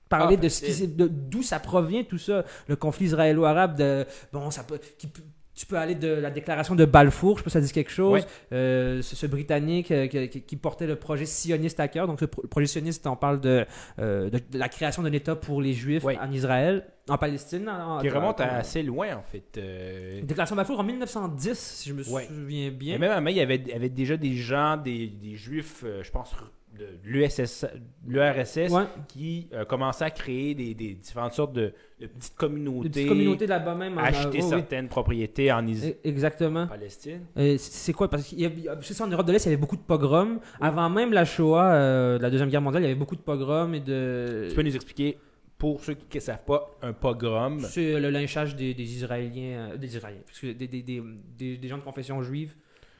parler Ah, de ce qui de- d'où ça provient tout ça le conflit israélo-arabe de bon ça peut qui tu peux aller de la déclaration de Balfour, je sais pas si ça dit quelque chose. Euh, ce, ce Britannique euh, qui, portait le projet sioniste à cœur. Donc, le, pro- le projet sioniste, on parle de, euh, de, de la création d'un État pour les Juifs en Israël, en Palestine. en- Qui remonte en- à assez loin, en fait. euh, Déclaration de Balfour en 1910, si je me souviens bien. Et même avant, il y avait, il y avait déjà des gens, des, des juifs, euh, je pense, de l'USS, l'URSS, Ouais. qui euh, commençaient à créer des, des différentes sortes de, de petites communautés, Des petites communautés là-bas même. en- acheter certaines propriétés en Is- E- Exactement. Palestine. Euh, c'est quoi? Parce que c'est ça, en Europe de l'Est, il y avait beaucoup de pogroms. Avant même la Shoah, euh, de la Deuxième Guerre mondiale, il y avait beaucoup de pogroms et de. Tu peux nous expliquer, pour ceux qui ne savent pas, un pogrom? C'est le lynchage des, des Israéliens, euh, des Israéliens, parce que des, des, des, des- des gens de confession juive,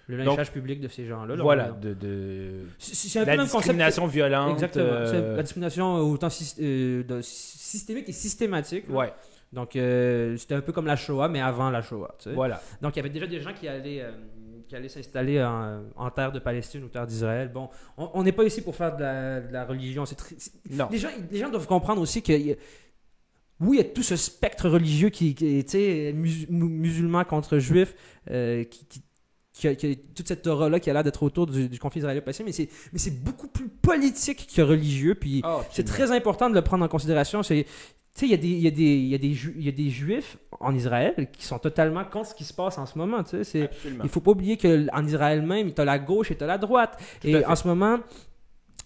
le Donc, lynchage public de ces gens-là. là, Voilà, de, de- C'est un peu la le même concept. discrimination violente. Exactement. euh, La discrimination autant euh, systémique et systématique. là. Ouais, Donc, euh, c'était un peu comme la Shoah, mais avant la Shoah. tu sais. voilà. Donc, il y avait déjà des gens qui allaient, qui allaient s'installer en, en terre de Palestine ou terre d'Israël. Bon, on n'est pas ici pour faire de la, de la religion. Très- Non. les, gens, les gens doivent comprendre aussi que. y oui, il y a tout ce spectre religieux qui, qui est, mus- musulman contre juif, qui, qui, qui a, qui a toute cette aura-là qui a l'air d'être autour du, du conflit israélo-palestinien, mais c'est, mais c'est beaucoup plus politique que religieux. Puis Ah, c'est très important de le prendre en considération. C'est, tu sais, il y, a des- il y, a des- il y, a des Ju- il y a des juifs en Israël qui sont totalement contre ce qui se passe en ce moment. Tu sais, il faut pas oublier qu'en Israël même, tu as la gauche et tu as la droite. Tout et en ce moment,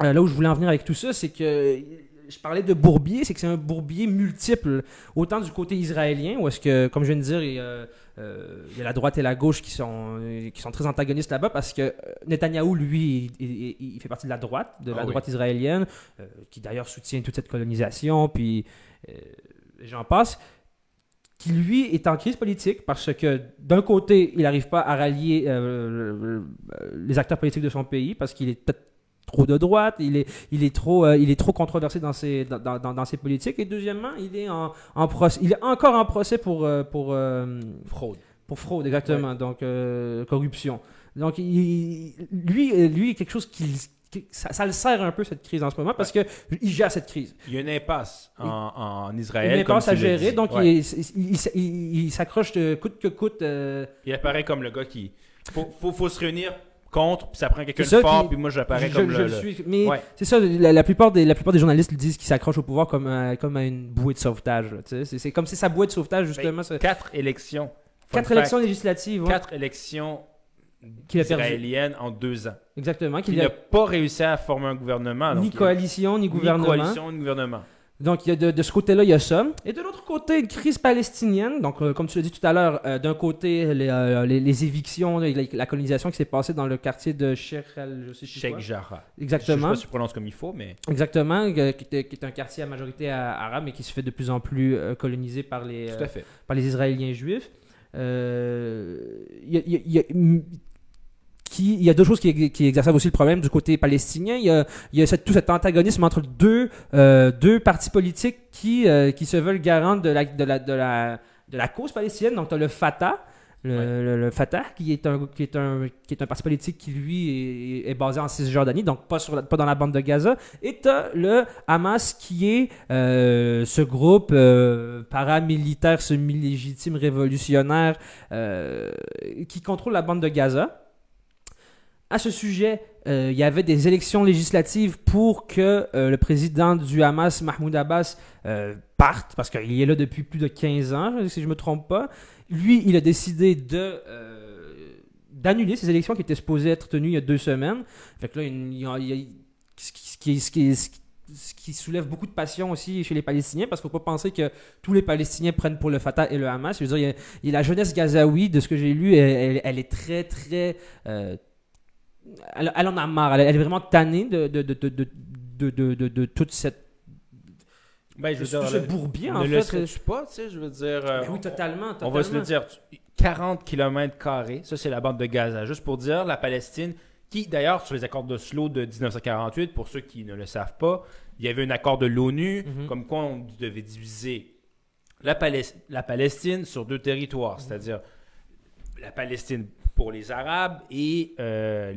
euh, là où je voulais en venir avec tout ça, c'est que je parlais de bourbier, c'est que c'est un bourbier multiple, autant du côté israélien, où est-ce que, comme je viens de dire, il y a, euh, il y a la droite et la gauche qui sont, euh, qui sont très antagonistes là-bas, parce que euh, Netanyahou, lui, il, il- il fait partie de la droite, de la Ah oui. droite israélienne, euh, qui d'ailleurs soutient toute cette colonisation, puis euh, j'en passe qui lui est en crise politique parce que d'un côté, il n'arrive pas à rallier euh, les acteurs politiques de son pays parce qu'il est peut-être trop de droite, il est, il est, trop, euh, il est trop controversé dans ses, dans, dans, dans ses politiques. Et deuxièmement, il est, en, en procès, il est encore en procès pour, euh, pour, euh, Fraude. pour fraude, exactement, donc corruption. Donc, il- lui, lui, quelque chose qui, ça, ça le sert un peu cette crise en ce moment parce que il gère cette crise. Il y a une impasse en, en Il Israël. comme pas à gérer, donc Ouais. il, il- s'accroche de coûte que coûte. Il apparaît comme le gars qui. Faut, faut, faut se réunir contre, puis ça prend quelqu'un de fort, puis moi j'apparais je, comme je le. le le- suis. Mais Ouais. c'est ça, la, la plupart des, la plupart des journalistes disent qu'ils s'accrochent au pouvoir comme, à- comme à une bouée de sauvetage. C'est c'est comme si sa bouée de sauvetage, justement. ça- Quatre élections. Quatre élections législatives. ouais, Quatre élections qu'il a perdu. israéliennes en deux ans. Exactement. Qu'il a n'a pas réussi à former un gouvernement. donc ni il- coalition, ni ni gouvernement. coalition, ni gouvernement. Donc, il y a de, de ce côté-là, il y a ça. Et de l'autre côté, une crise palestinienne. Donc, euh, comme tu l'as dit tout à l'heure, euh, d'un côté, les, euh, les, les évictions, la, la colonisation qui s'est passée dans le quartier de Sheikh je sais. Jarrah. Je sais Exactement. pas si tu prononces comme il faut, mais. Exactement, euh, qui, est, qui est un quartier à majorité a- arabe, mais qui se fait de plus en plus euh, colonisé par les, Tout euh, à fait. par les Israéliens juifs. Euh, Il y a- il y a- il y a- qui- il y a deux choses qui, qui exacerbent aussi le problème du côté palestinien. Il y a, il y a cette- tout cet antagonisme entre deux, euh, deux partis politiques qui, euh, qui se veulent garants de la, de la, de la, de la cause palestinienne. Donc, tu as le Fatah. Le, Ouais. le- le Fatah, qui est, un, qui, est un, qui est un parti politique qui, lui, est, est basé en Cisjordanie, donc pas, sur la- pas dans la bande de Gaza. Et tu le Hamas, qui est euh, ce groupe euh, paramilitaire, semi-légitime, révolutionnaire, euh, qui contrôle la bande de Gaza. À ce sujet, euh, il y avait des élections législatives pour que euh, le président du Hamas, Mahmoud Abbas, euh, parte, parce qu'il est là depuis plus de 15 ans, si je ne me trompe pas. Lui, il a décidé d'annuler ces élections qui étaient supposées être tenues il y a deux semaines. Fait là, ce qui- soulève beaucoup de passion aussi chez les Palestiniens, parce qu'il ne faut pas penser que tous les Palestiniens prennent pour le Fatah et le Hamas. Il y a, la jeunesse gazaoui, de ce que j'ai lu, elle, est très, très... elle, elle en a marre. Elle, elle est vraiment tannée de, de, de, de, toute cette... Ben, je veux dire, ce bourbier, ne en le fait. pas, tu sais, je veux dire. euh, Ben oui, totalement, On va se le totalement. dire, tu- 40 km, ça c'est la bande de Gaza. Juste pour dire, la Palestine, qui d'ailleurs sur les accords d'Oslo de 1948, pour ceux qui ne le savent pas, il y avait un accord de l'ONU, Mhm. comme quoi on devait diviser la, Palest- la Palestine sur deux Mhm. territoires, c'est-à-dire la Palestine pour les Arabes et euh,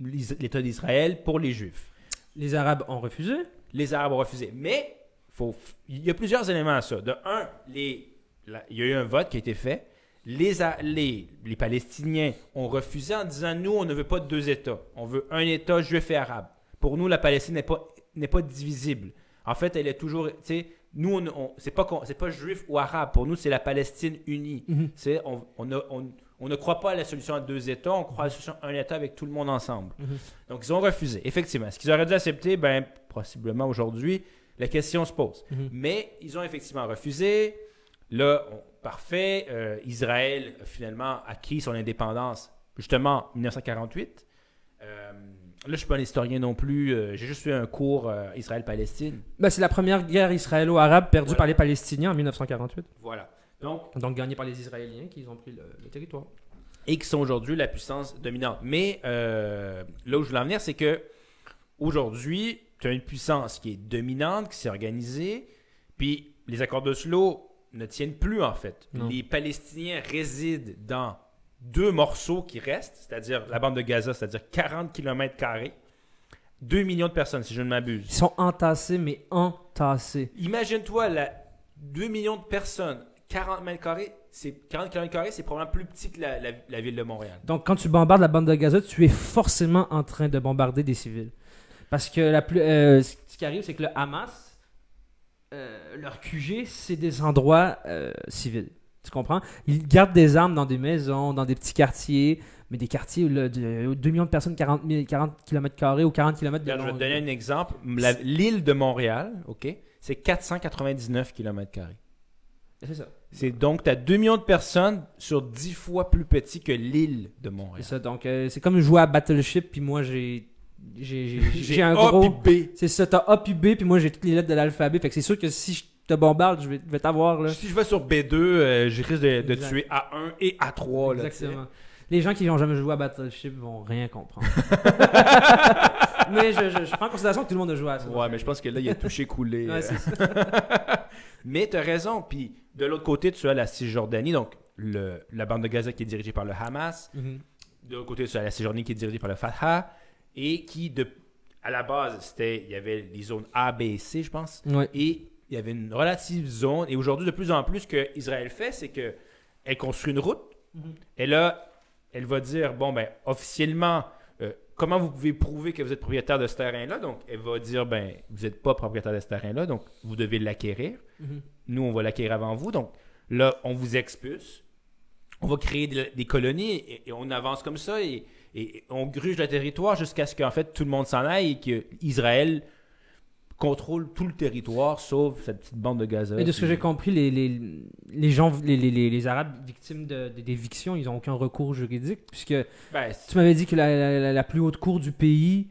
l'État d'Israël pour les Juifs. Les Arabes ont refusé? Les Arabes ont refusé. Mais faut, il y a plusieurs éléments à ça. De un, les, il y a eu un vote qui a été fait. Les, A- les, les Palestiniens ont refusé en disant nous, on ne veut pas de deux États. On veut un État juif et arabe. Pour nous, la Palestine n'est pas, n'est pas divisible. En fait, elle est toujours. tu sais, Nous, on, on- c'est pas, c'est pas juif ou arabe. Pour nous, c'est la Palestine unie. Mhm. C'est, on, on, ne- on- on ne croit pas à la solution à deux États, on croit à la solution à un État avec tout le monde ensemble. Mhm. Donc, ils ont refusé. Effectivement. Ce qu'ils auraient dû accepter, ben, possiblement aujourd'hui, la question se pose. Mhm. Mais ils ont effectivement refusé. Là, on- parfait. euh, Israël a finalement acquis son indépendance, justement, en 1948. Euh, là, je ne suis pas un historien non plus. euh, J'ai juste eu un cours euh, Israël-Palestine. Ben, c'est la première guerre israélo-arabe perdue Voilà. par les Palestiniens en 1948. Voilà. Donc, Donc gagnée par les Israéliens qui ont pris le, le territoire. et qui sont aujourd'hui la puissance dominante. Mais euh, là où je voulais en venir, c'est que aujourd'hui, tu as une puissance qui est dominante, qui s'est organisée, puis les accords d'Oslo ne tiennent plus en fait. Non. Les Palestiniens résident dans deux morceaux qui restent, c'est-à-dire la bande de Gaza, c'est-à-dire 40 km 2 millions de personnes, si je ne Ils m'abuse. sont entassés, mais entassés. Imagine-toi, la 2 millions de personnes, 40 mètres carrés, c'est 40 km carrés, c'est probablement plus petit que la, la- la ville de Montréal. Donc quand tu bombardes la bande de Gaza, tu es forcément en train de bombarder des civils. Parce que la plus, euh, ce qui arrive, c'est que le Hamas, euh, leur QG, c'est des endroits euh, civils. Tu comprends? Ils gardent des armes dans des maisons, dans des petits quartiers, mais des quartiers où de 2 millions de personnes, 40, 000 40 km ou 40 km de Regarde, je vais te donner un exemple. L'île de Montréal, OK, c'est 499 km. C'est ça. C'est donc, tu as 2 millions de personnes sur 10 fois plus petit que l'île de C'est Montréal. ça. Donc, euh, c'est comme jouer à Battleship, puis moi, j'ai. J'ai un A gros. puis B. C'est ça, t'as A puis B, puis moi, j'ai toutes les lettres de l'alphabet. Fait que c'est sûr que si je te bombarde, je vais, vais t'avoir, là. Si je vais sur B2, euh, je risque de, de tuer A1 et A3. Là. Exactement. Les gens qui n'ont jamais joué à Battleship vont rien comprendre. mais je, je- je prends en considération que tout le monde a joué à ça. Ouais, mais je pense que là, il a touché coulé. Ouais, euh. c'est ça. mais tu as raison. Puis de l'autre côté, tu as la Cisjordanie, donc le, la bande de Gaza qui est dirigée par le Hamas. Mhm. De l'autre côté, tu as la Cisjordanie qui est dirigée par le Fatah et qui, de, à la base, c'était, il y avait les zones A, B et C, je pense. Ouais. Et il y avait une relative zone. Et aujourd'hui, de plus en plus, ce que Israël fait, c'est que elle construit une route. Mhm. Et là, elle va dire, bon, ben, officiellement, euh, comment vous pouvez prouver que vous êtes propriétaire de ce terrain-là? Donc, elle va dire, ben, vous n'êtes pas propriétaire de ce terrain-là, donc vous devez l'acquérir. Mhm. Nous, on va l'acquérir avant vous. Donc, là, on vous expulse. On va créer des, des colonies et, et on avance comme ça et, et on gruge le territoire jusqu'à ce qu'en fait tout le monde s'en aille et que Israël contrôlent tout le territoire, sauf cette petite bande de Gaza. Et de ce que j'ai compris, les, les, les gens, les, les, Arabes victimes de- de- d'éviction, ils n'ont aucun recours juridique, puisque Ben, tu m'avais dit que la, la, plus haute cour du pays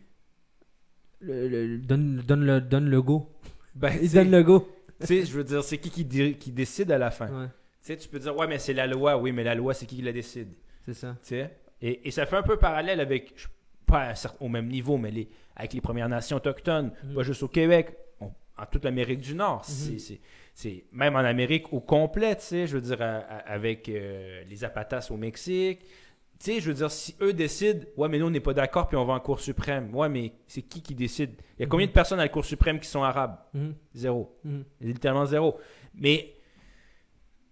le- le- donne, donne, le, donne le go. ben, sais- donnent le go. Tu sais, je veux dire, c'est qui qui, qui décide à la fin? Ouais, Tu sais, tu peux dire, ouais, mais c'est la loi. Oui, mais la loi, c'est qui qui la décide? c'est ça. Tu sais? Et, et ça fait un peu parallèle avec, je- pas au même niveau, mais les, avec les Premières Nations autochtones, Mhm. pas juste au Québec, on- en toute l'Amérique du Nord. Mhm. c'est- c'est même en Amérique au complet, tu sais, je veux dire, à- à- avec euh, les Zapatas au Mexique. Tu sais, je veux dire, si eux décident, ouais, mais nous, on n'est pas d'accord, puis on va en Cour suprême. Ouais, mais c'est qui qui décide? Il y a combien Mhm. de personnes à la Cour suprême qui sont arabes? Mhm, Zéro. mhm. Littéralement zéro. Mais,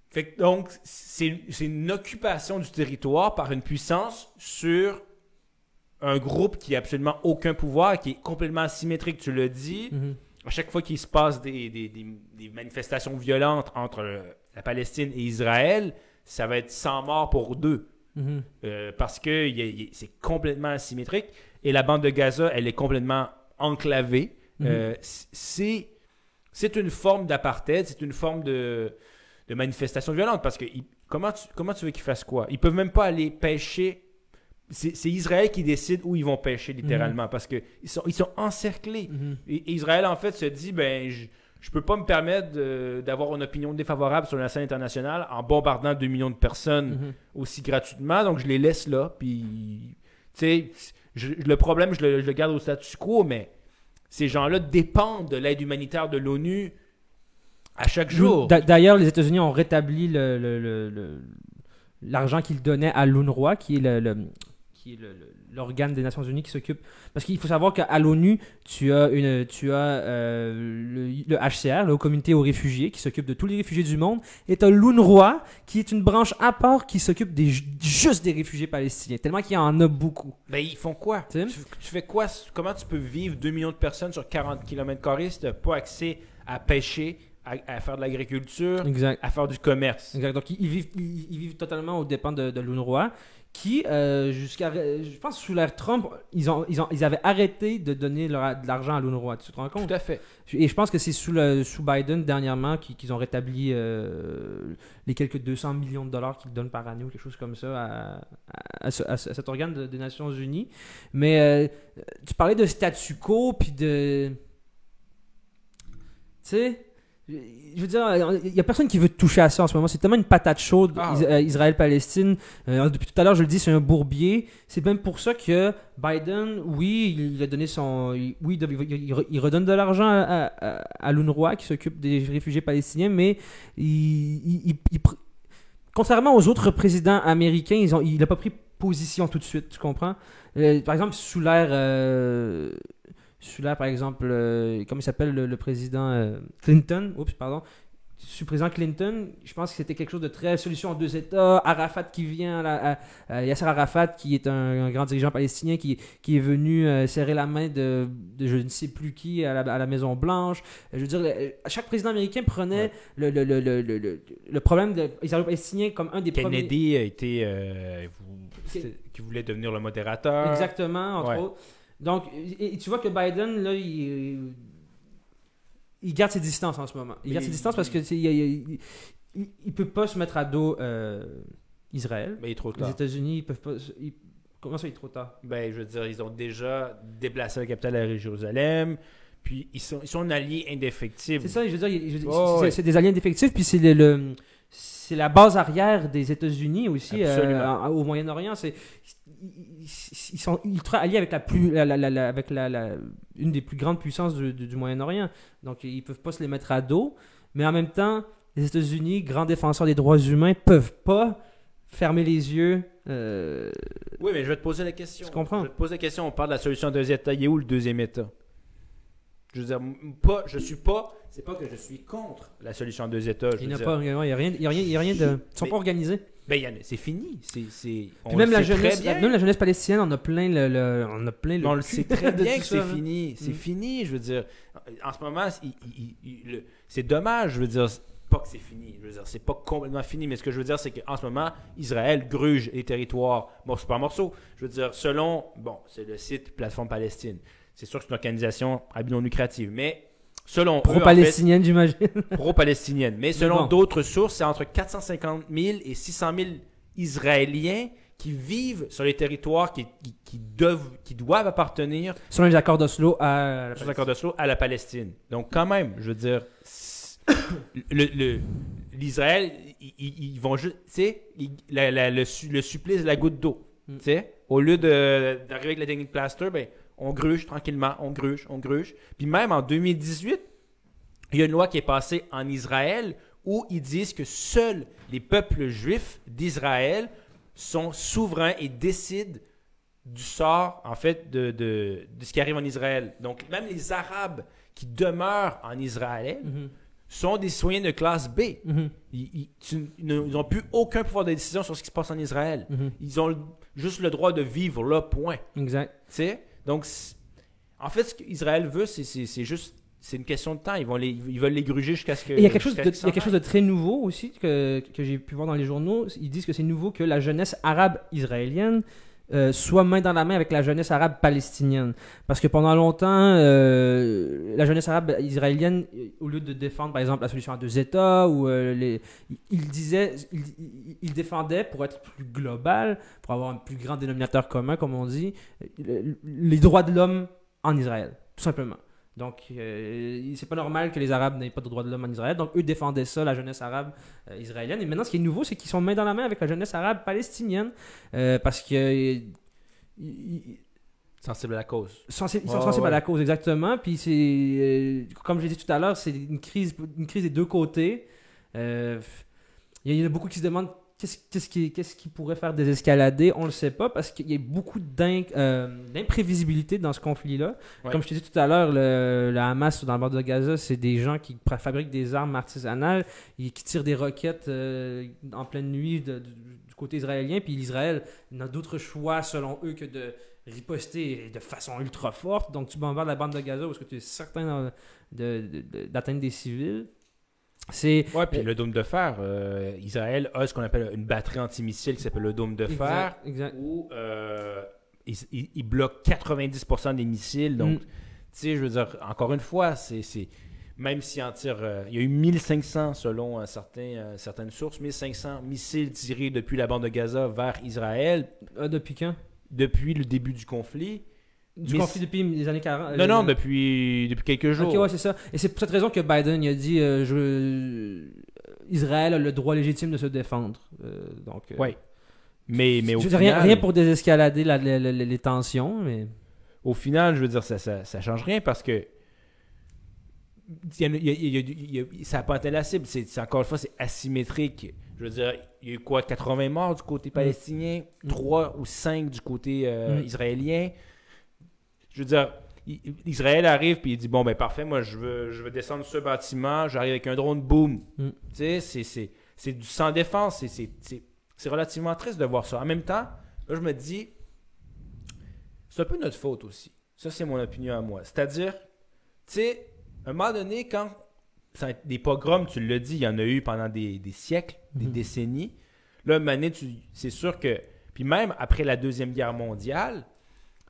fait que donc, c'est une occupation du territoire par une puissance sur un groupe qui a absolument aucun pouvoir, qui est complètement asymétrique, tu le dis. À chaque fois qu'il se passe des, des- des- des manifestations violentes entre la Palestine et Israël, ça va être sans mort pour deux. Mhm. Euh, parce que c'est complètement asymétrique. Et la bande de Gaza, elle est complètement enclavée. Mhm. Euh, c'est, c'est une forme d'apartheid, c'est une forme de, de manifestation violente. Parce que comment, tu, comment tu veux qu'ils fassent quoi? Ils peuvent même pas aller pêcher. C'est, Israël qui décide où ils vont pêcher, littéralement. Parce qu'ils sont, ils sont encerclés. Mhm. Et et Israël, en fait, se dit ben, je, je peux pas me permettre d'avoir une opinion défavorable sur la scène internationale en bombardant 2 millions de personnes Mhm. aussi gratuitement, donc je les laisse là. Puis, tu sais, le problème, je le, je le garde au statu quo, mais ces gens-là dépendent de l'aide humanitaire de l'ONU à chaque jour. D'a- D'ailleurs, les États-Unis ont rétabli le- le- le- le- l'argent qu'ils donnaient à l'UNRWA, qui est le, le- qui est l'organe des Nations Unies qui s'occupe. Parce qu'il faut savoir qu'à l'ONU, tu as, une, tu as euh, le, le HCR, le Haut Comité aux réfugiés, qui s'occupe de tous les réfugiés du monde, et tu as l'UNRWA, qui est une branche à part qui s'occupe des, juste des réfugiés palestiniens, tellement qu'il y en a beaucoup. Ben, ils font quoi? Tu fais quoi? Comment tu peux vivre 2 millions de personnes sur 40 km si tu n'as pas accès à pêcher, à, faire de l'agriculture, à faire du commerce? Exact. Donc, ils, ils vivent, ils, ils vivent totalement aux dépens de, de l'UNRWA, qui, euh, jusqu'à, je pense, sous l'ère Trump, ils, ont, ils, ont, ils avaient arrêté de donner leur- de l'argent à l'UNRWA. Tu te rends compte? Tout à fait. Et je pense que c'est sous, le, sous Biden, dernièrement, qu'ils qu'ils ont rétabli euh, les quelques 200 millions de dollars qu'ils donnent par année ou quelque chose comme ça à, à- à ce- à ce- à cet organe de- des Nations Unies. Mais euh, tu parlais de statu quo, puis de... Tu sais... Je veux dire, il n'y a personne qui veut toucher à ça en ce moment. C'est tellement une patate chaude, Ah. Euh, Israël-Palestine. Euh, depuis tout à l'heure, je le dis, c'est un bourbier. C'est même pour ça que Biden, oui, il, a donné son. oui, il, redonne de l'argent à, à, à l'UNRWA qui s'occupe des réfugiés palestiniens, mais il, contrairement aux autres présidents américains, ils ont, il n'a pas pris position tout de suite, tu comprends? Euh, par exemple, sous l'ère. euh, l'ère, par exemple, euh, comment il s'appelle le, le président euh, Clinton? Oups, pardon. Sous le président Clinton, je pense que c'était quelque chose de très solution en deux États. Arafat qui vient, là, à- à Yasser Arafat qui est un, un grand dirigeant palestinien qui, qui est venu euh, serrer la main de, de je ne sais plus qui à la, à la Maison Blanche. Je veux dire, le- chaque président américain prenait le, le, le, le, le, le- le problème des Israéliens comme un des premiers. Kennedy a été. euh, vous- qui voulait devenir le modérateur. Exactement, entre Ouais. autres. Donc, et, tu vois que Biden, là, il, il garde ses distances en ce moment. Il Mais garde ses distances parce que il, il, il- il peut pas se mettre à dos euh, Israël. Mais il est trop Les tard. États-Unis, ils peuvent pas. ils- Comment ça, il est trop tard? Ben, je veux dire, ils ont déjà déplacé la capitale à Jérusalem. Puis ils sont, ils sont alliés indéfectibles. C'est ça, je veux dire, Oh, c'est- des alliés défectifs, puis c'est le, le- c'est la base arrière des États-Unis aussi euh, au Moyen-Orient. C'est ils, sont ultra alliés avec la plus, la- la- la- la- avec la, une des plus grandes puissances du, du- du Moyen-Orient. Donc ils peuvent pas se les mettre à dos, mais en même temps, les États-Unis, grands défenseurs des droits humains, peuvent pas fermer les yeux. euh, Oui, mais je vais te poser la question. Tu comprends? Je vais te poser la question. On parle de la solution deux États. Il est où le deuxième État? Je veux dire, pas, je suis pas. C'est pas que je suis contre la solution deux États. je il n'y a a rien, il y a rien, il y a rien de, ils sont Mais- pas organisés. Ben, c'est fini. C'est, même la jeunesse, même la jeunesse palestinienne, on a plein le, le- on a plein le. On sait très bien que c'est fini. C'est Mm. fini, je veux dire. En ce moment, c'est dommage, je veux dire. Pas que c'est fini, je veux dire, c'est pas complètement fini, mais ce que je veux dire, c'est qu'en ce moment, Israël gruge les territoires morceau par morceau. Je veux dire, selon, bon, c'est le site Plateforme Palestine. C'est sûr que c'est une organisation à but non lucratif, mais Selon eux, en fait, Pro-palestinienne, j'imagine. pro-palestinienne. Mais selon bon. d'autres sources, c'est entre 450 000 et 600 000 Israéliens qui vivent sur les territoires qui, qui, qui doivent, qui doivent appartenir Selon les accords d'Oslo à. sur d'Oslo à la Palestine. Donc quand même, je veux dire, c'est- le, le- l'Israël, ils, vont juste, tu sais, la- la- le, su- le supplice de la goutte d'eau. Mm. Tu sais, au lieu d'arriver avec la technique plaster, ben, on gruge tranquillement, on gruge, on gruge. Puis même en 2018, il y a une loi qui est passée en Israël où ils disent que seuls les peuples juifs d'Israël sont souverains et décident du sort, en fait, de, de, de ce qui arrive en Israël. Donc, même les Arabes qui demeurent en Israël Mhm, sont des citoyens de classe B. mhm, Ils, n'ont plus aucun pouvoir de décision sur ce qui se passe en Israël. mhm. Ils ont juste le droit de vivre là, point. Exact. Tu sais? Donc, en fait, ce qu'Israël veut, c'est- juste. C'est une question de temps. Ils, vont les, ils veulent les gruger jusqu'à ce que. Et il y a quelque chose de, il y a quelque chose de très nouveau aussi que, que j'ai pu voir dans les journaux. Ils disent que c'est nouveau que la jeunesse arabe israélienne euh, soit main dans la main avec la jeunesse arabe palestinienne. Parce que pendant longtemps, euh, la jeunesse arabe israélienne, euh, au lieu de défendre par exemple la solution à deux États, ou euh, il- disait, il, il- défendait pour être plus global, pour avoir un plus grand dénominateur commun, comme on dit, les droits de l'homme en Israël, tout simplement. Donc, euh, c'est pas normal que les Arabes n'aient pas de droits de l'homme en Israël. Donc, eux défendaient ça, la jeunesse arabe euh, israélienne. Et maintenant, ce qui est nouveau, c'est qu'ils sont main dans la main avec la jeunesse arabe palestinienne. euh, parce que. euh, ils- Sensible à la cause. sensi- ils sont Ouais, sensibles ouais. à la cause, exactement. Puis, c'est. comme j'ai dit tout à l'heure, c'est une crise, une crise des deux côtés. Il y en a beaucoup qui se demandent qu'est-ce qu'est-ce qui, qu'est-ce qui pourrait faire désescalader. On le sait pas parce qu'il y a beaucoup euh, d'imprévisibilité dans ce conflit-là. Ouais. Comme je t'ai dit tout à l'heure, le, le Hamas dans le bord de Gaza, c'est des gens qui fabriquent des armes artisanales et qui tirent des roquettes euh, en pleine nuit de- du, du côté israélien. Puis l'Israël n'a d'autre choix, selon eux, que de riposter de façon ultra forte. Donc tu bombardes la bande de Gaza parce que tu es certain euh, d'atteindre des civils. C'est Ouais, puis Euh, le dôme de fer, euh, Israël a ce qu'on appelle une batterie antimissile qui s'appelle le dôme de fer, exact, exact. où euh, il, il- il bloque 90% des missiles. Donc, Mm. tu sais, je veux dire, encore une fois, c'est. c'est- Même si en tire. euh, il y a eu 1500, selon certaines sources, 1500 missiles tirés depuis la bande de Gaza vers Israël Ah, depuis quand? Depuis le début du conflit. Du Mais conflit depuis les années 40 Non, euh, non, depuis, depuis quelques jours. Ok, ouais, c'est ça. Et c'est pour cette raison que Biden il a dit euh, je... Israël a le droit légitime de se défendre. Euh, donc, euh, Ouais. Mais, mais au je final, rien, rien pour désescalader la- la- la- les tensions, mais. au final, je veux dire, ça, ça, ça change rien parce que il y a- il y a- il y a- il y a- ça n'a pas atteint la cible. C'est, encore une fois, c'est asymétrique. Je veux dire, il y a eu quoi 80 morts du côté palestinien, Mm. 3 ou 5 du côté euh, Mm. israélien. Je veux dire, Israël arrive puis il dit bon ben parfait, moi je veux je veux descendre ce bâtiment, j'arrive avec un drone, boum. Mm. Tu sais, c'est, c'est, c'est du sans défense, c'est, c'est, c'est, c'est relativement triste de voir ça. En même temps, là je me dis c'est un peu notre faute aussi. Ça c'est mon opinion à moi. C'est-à-dire, tu sais, à un moment donné quand ça- des pogroms, tu l'as dit, il y en a eu pendant des, des siècles, des Mhm. décennies. Là, à un moment donné, tu- c'est sûr que. Puis même après la Deuxième Guerre mondiale,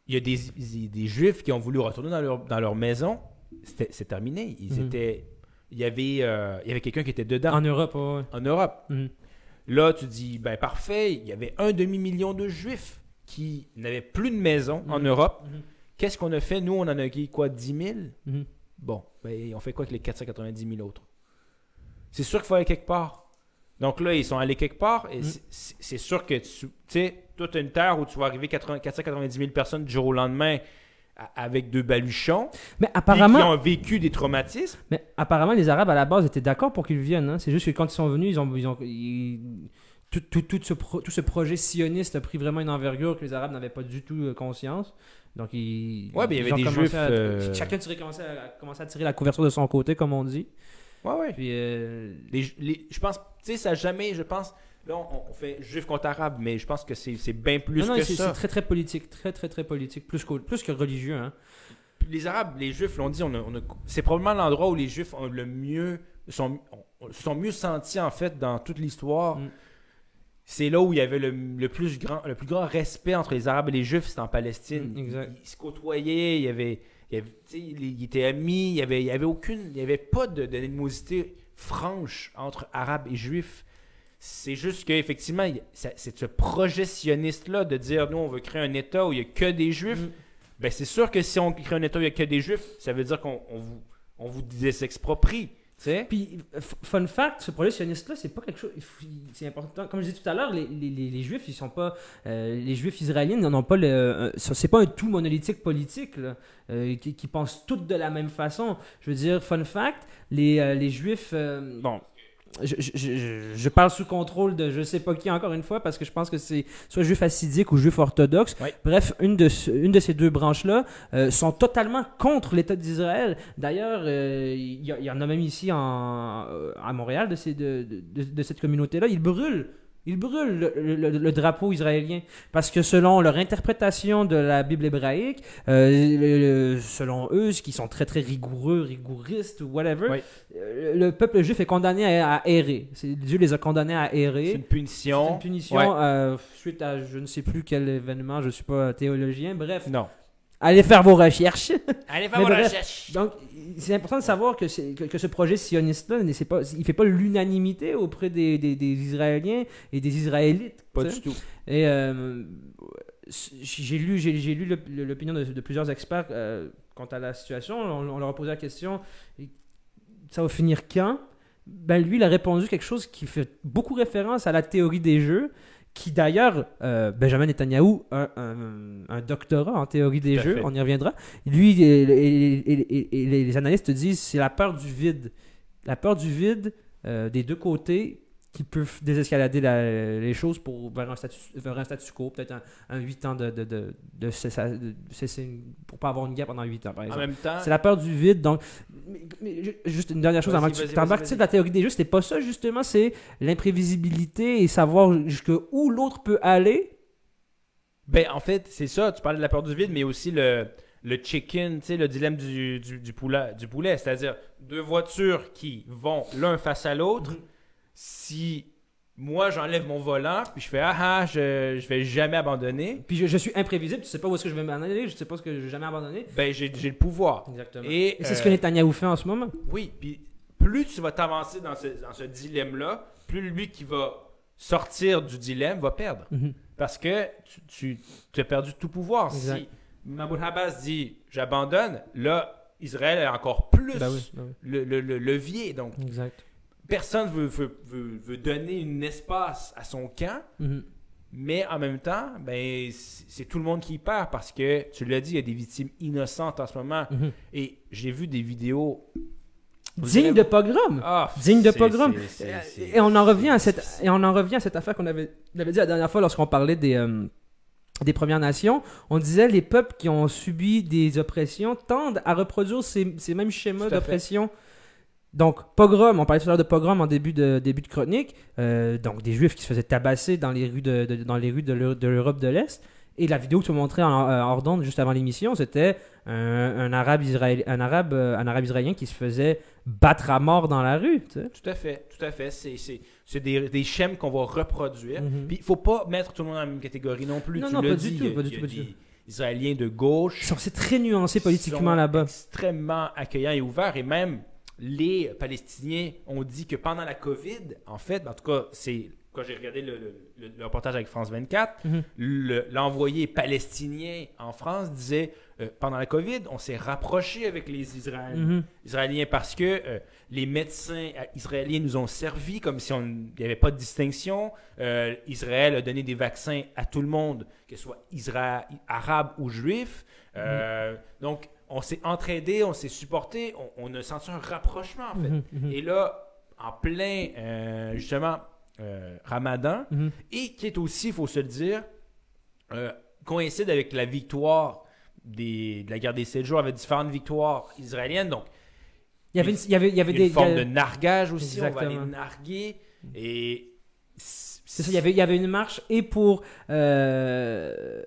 il y a des, des, Juifs qui ont voulu retourner dans leur, dans leur maison. C'est terminé. Ils Mhm. étaient. Il y avait, euh, il y avait quelqu'un qui était dedans En Europe, ouais, en Europe. Mhm. Là, tu dis, ben parfait, il y avait un demi-million de Juifs qui n'avaient plus de maison en Mhm. Europe. Qu'est-ce qu'on a fait? Nous, on en a quoi? 10 000? Mhm. Bon, ben, on fait quoi avec les 490 000 autres? C'est sûr qu'il faut aller quelque part. Donc là, ils sont allés quelque part et Mm. c'est- sûr que tu sais, as une terre où tu vas arriver 80 490 000 personnes du jour au lendemain avec deux baluchons Mais puis apparemment, qui ont vécu des traumatismes. mais apparemment, les Arabes à la base étaient d'accord pour qu'ils viennent. hein. C'est juste que quand ils sont venus, ils ont, ils ont- ils- tout, tout, tout ce pro- tout ce projet sioniste a pris vraiment une envergure que les Arabes n'avaient pas du tout euh, conscience. Donc, ils, Ouais, mais il y avait des Juifs, à- euh, Chacun tirait- commençait à, à tirer la couverture de son côté, comme on dit. Ouais, ouais. Puis, euh, Les- les- je pense, tu sais, ça a jamais, je pense, là, on, on fait juif contre arabe, mais je pense que c'est c'est bien plus non, non, que c'est ça. c'est très très politique, très très très politique, plus que, plus que religieux. Hein. les Arabes, les Juifs l'ont dit, on a- on a- c'est probablement l'endroit où les Juifs ont le mieux, sont, sont mieux sentis en fait dans toute l'histoire. Mm. C'est là où il y avait le, le plus grand, le plus grand respect entre les Arabes et les Juifs, c'était en Palestine. Mm, exact. Ils, ils se côtoyaient, il y avait il, avait- il- était ami, il n'y avait, il y avait aucune, il y avait pas de, d'animosité franche entre Arabes et Juifs. C'est juste qu'effectivement, c'est ce projectionniste-là de dire nous, on veut créer un État où il n'y a que des Juifs. Mm. Ben, c'est sûr que si on crée un État où il n'y a que des Juifs, ça veut dire qu'on on vous, on vous désexproprie. Puis, fun fact, ce projet sioniste-là, c'est pas quelque chose. C'est important. Comme je disais tout à l'heure, les, les, les- Juifs, ils sont pas. euh, les Juifs israéliens n'en ont pas le. c'est pas un tout monolithique politique, là, euh, qui, qui pensent toutes de la même façon. Je veux dire, fun fact, les, euh, les Juifs. euh, bon. Je, je- je- parle sous contrôle de je sais pas qui encore une fois parce que je pense que c'est soit juif hassidique ou juif orthodoxe. Bref, une de, ce- une de ces deux branches-là euh, sont totalement contre l'État d'Israël. D'ailleurs, euh, il y, a- il y en a même ici en, euh, à Montréal de, ces, de, de- de cette communauté-là. Ils brûlent. Ils brûlent le, le- le drapeau israélien parce que selon leur interprétation de la Bible hébraïque, euh, le- selon eux, qui sont très très rigoureux, rigouristes ou whatever, Oui. euh, le peuple juif est condamné à, à errer. Dieu les a condamnés à errer. C'est une punition. C'est une punition Ouais. euh, suite à je ne sais plus quel événement, je ne suis pas théologien. Bref, Non. Allez faire vos recherches. Allez Mais bref, Donc, c'est important de savoir que, que, que ce projet sioniste-là, pas, il fait pas l'unanimité auprès des, des- des Israéliens et des Israélites. Pas du tout. Et euh, j'ai lu, j'ai, lu l'opinion de, de plusieurs experts euh, quant à la situation. On, on leur a posé la question ça va finir quand? Ben lui, il a répondu quelque chose qui fait beaucoup référence à la théorie des jeux. Qui d'ailleurs, euh, Benjamin Netanyahu a un, un doctorat en théorie des jeux, on y reviendra. Lui et, et- et- et- et les les analystes disent c'est la peur du vide. La peur du vide euh, des deux côtés qui peut désescalader la- les choses pour vers un statu, vers un statu quo, peut-être un, un 8 ans de, de, de, de de cesser une- pour pas avoir une guerre pendant 8 ans, par En exemple. même temps, C'est la peur du vide. Donc, mais- mais ju- juste une dernière chose avant que tu t'embarques. vas-y. La théorie des jeux, c'était pas ça, justement. C'est l'imprévisibilité et savoir jusqu'où l'autre peut aller. Ben, en fait, c'est ça. Tu parlais de la peur du vide, mais aussi le, le chicken, tu sais, le dilemme du, du, du poulet. Du poulet C'est-à-dire deux voitures qui vont l'un face à l'autre. Mhm. Si moi, j'enlève mon volant, puis je fais ah ah, je, je vais jamais abandonner, Puis je, je suis imprévisible, tu sais pas où est-ce que je vais m'en aller, je sais pas ce que je vais jamais abandonner. ben, j'ai j'ai le pouvoir. Exactement. Et, Et c'est ce euh, que Netanyahu fait en ce moment. Oui, puis plus tu vas t'avancer dans ce, dans ce dilemme-là, plus lui qui va sortir du dilemme va perdre. Mhm. Parce que tu, tu, tu as perdu tout pouvoir. Exact. Si Mahmoud Abbas dit j'abandonne, là, Israël a encore plus Ben oui, ben oui. le, le- le levier. Donc, Exact. Personne veut, veut, veut, veut donner un espace à son camp, Mhm. mais en même temps, ben, c'est tout le monde qui y perd parce que, tu l'as dit, il y a des victimes innocentes en ce moment. Mhm. Et j'ai vu des vidéos. Digne de pogrom. Ah, Digne de pogrom. Et on en revient à cette et on en revient à cette affaire qu'on avait, dit la dernière fois lorsqu'on parlait des euh, des Premières Nations. On disait les peuples qui ont subi des oppressions tendent à reproduire ces, ces mêmes schémas d'oppression. Donc pogrom, on parlait tout à l'heure de pogrom en début de début de chronique. euh, donc des Juifs qui se faisaient tabasser dans les rues de, de- dans les rues de l'Eu- de l'Europe de l'Est. Et la vidéo que tu m'as montrée en, euh, hors d'onde juste avant l'émission, c'était un, un arabe israélien, un arabe, euh, un arabe israélien qui se faisait battre à mort dans la rue. tu sais. Tout à fait, tout à fait. C'est, des, des schèmes qu'on va reproduire. Mhm. Puis il faut pas mettre tout le monde dans la même catégorie non plus. Non, tu non, pas dit, du tout, a- pas du tout, pas du des Israéliens de gauche. Ils sont- C'est très nuancé politiquement là-bas. extrêmement accueillants et ouverts. Et même les Palestiniens ont dit que pendant la COVID, en fait, en tout cas, c'est quand j'ai regardé le, le- le- le reportage avec France 24, Mhm. le- l'envoyé palestinien en France disait euh, pendant la COVID, on s'est rapproché avec les Israéliens. Mhm. Israéliens parce que euh, les médecins euh, israéliens nous ont servi comme si on- il n'y avait pas de distinction. Euh, Israël a donné des vaccins à tout le monde, que ce soit isra- arabe ou juif. Euh, Donc, on s'est entraidés, on s'est supportés, on, on a senti un rapprochement en fait. Mhm, mhm. Et là, en plein, euh, justement, euh, Ramadan, Mhm. et qui est aussi, il faut se le dire, euh, coïncide avec la victoire des, de la guerre des sept jours, avec différentes victoires israéliennes. Donc, Il y avait, une- il y avait, il y avait il y a des. forme il y a- de nargage aussi, on va Exactement. aller narguer. Et C'est ça, il y, avait, il y avait une marche et pour, euh,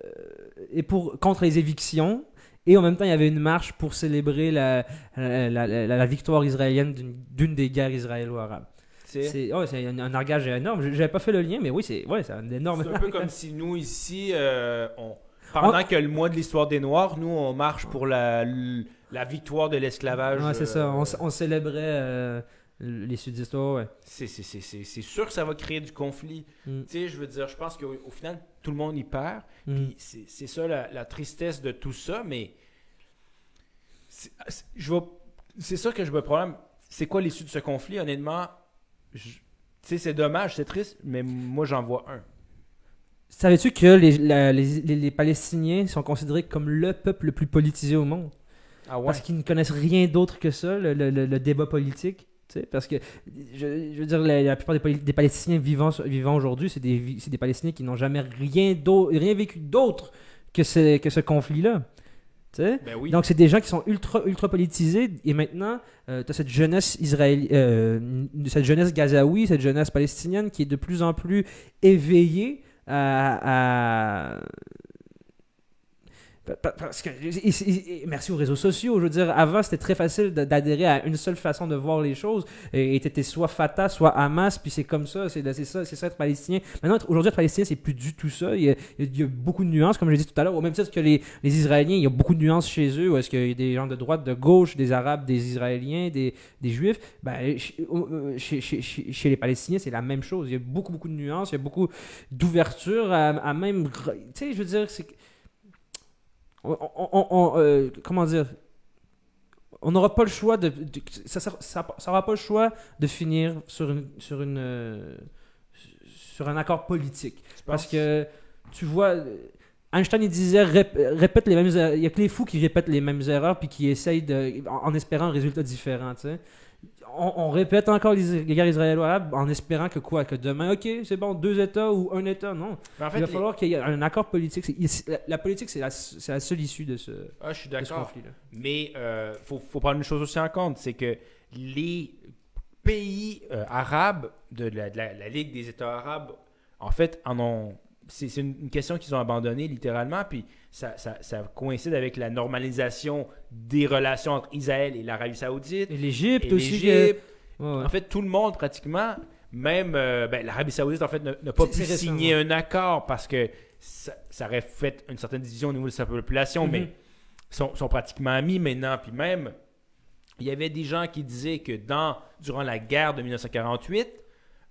et pour contre les évictions. Et en même temps, il y avait une marche pour célébrer la, la, la- la- la victoire israélienne d'une- des guerres israélo-arabes. C'est oh, un, un nargage énorme. J'avais pas fait le lien, mais oui, c'est ouais, un énorme. c'est un peu comme si nous, ici, euh, on, Pendant que le mois de l'histoire des Noirs, nous, on marche pour la, la victoire de l'esclavage. Ouais, c'est ça. euh, on célébrait euh, les sudistes. ouais, ouais. c'est sûr que ça va créer du conflit. Mm. Tu sais, je veux dire, je pense qu'au au final, tout le monde y perd. Mm. Puis c'est ça la, la tristesse de tout ça, mais c'est ça que je me problème. C'est quoi l'issue de ce conflit, honnêtement? Tu sais, c'est dommage, c'est triste, mais moi j'en vois un. Savais-tu que les, la- les- les- les Palestiniens sont considérés comme le peuple le plus politisé au monde? Ah ouais? Parce qu'ils ne connaissent rien d'autre que ça, le, le- le- le débat politique. Parce que, je, je veux dire, la, la plupart des, Palestiniens vivant, vivant aujourd'hui, c'est des, des Palestiniens qui n'ont jamais rien, rien vécu d'autre que ce, que ce conflit-là. Ben oui. Donc, c'est des gens qui sont ultra, ultra politisés. Et maintenant, tu as cette jeunesse israélienne, cette jeunesse gazaoui, cette jeunesse palestinienne qui est de plus en plus éveillée à. Merci aux réseaux sociaux. Je veux dire, avant, c'était très facile d'adhérer à une seule façon de voir les choses. Et t'étais soit Fatah, soit Hamas, puis c'est comme ça. C'est ça, c'est ça être palestinien. Maintenant, aujourd'hui, être palestinien, c'est plus du tout ça. Il y, a, beaucoup de nuances, comme je l'ai dit tout à l'heure. Au même titre que les, les Israéliens, il y a beaucoup de nuances chez eux. Est-ce qu'il y a des gens de droite, de gauche, des Arabes, des Israéliens, des, Juifs? Ben, euh, chez, les Palestiniens, c'est la même chose. Il y a beaucoup, beaucoup de nuances. Il y a beaucoup d'ouverture à, même. Tu sais, je veux dire. On- on- on- euh, comment dire? On n'aura pas le choix de, de- ça, ça, ça, ça aura pas le choix de finir sur une sur une euh, sur un accord politique. Parce que tu vois Einstein il disait rép- répète les mêmes er- il y a que les fous qui répètent les mêmes erreurs puis qui essayent de en, en espérant un résultat différent tu sais on, on répète encore les, les guerres israélo-arabes en espérant que quoi que demain ok c'est bon deux États ou un État non Mais en fait, il va les- falloir qu'il y ait un accord politique il- la, la politique c'est la, seule issue de ce, Ah, je suis ce d'accord. conflit là Mais euh, faut, faut prendre une chose aussi en compte, c'est que les pays euh, arabes de la, de la- la Ligue des États arabes, en fait, en ont. C'est une, question qu'ils ont abandonnée littéralement, puis ça, ça- ça coïncide avec la normalisation des relations entre Israël et l'Arabie Saoudite. et l'Égypte aussi que- l'Égypte. Ouais, ouais. En fait, tout le monde pratiquement, même euh, ben, l'Arabie Saoudite, en fait, n'a pas pu signer un accord parce que ça, ça aurait fait une certaine division au niveau de sa population, Mhm. mais sont, sont pratiquement amis maintenant. Puis même, il y avait des gens qui disaient que dans, durant la guerre de 1948,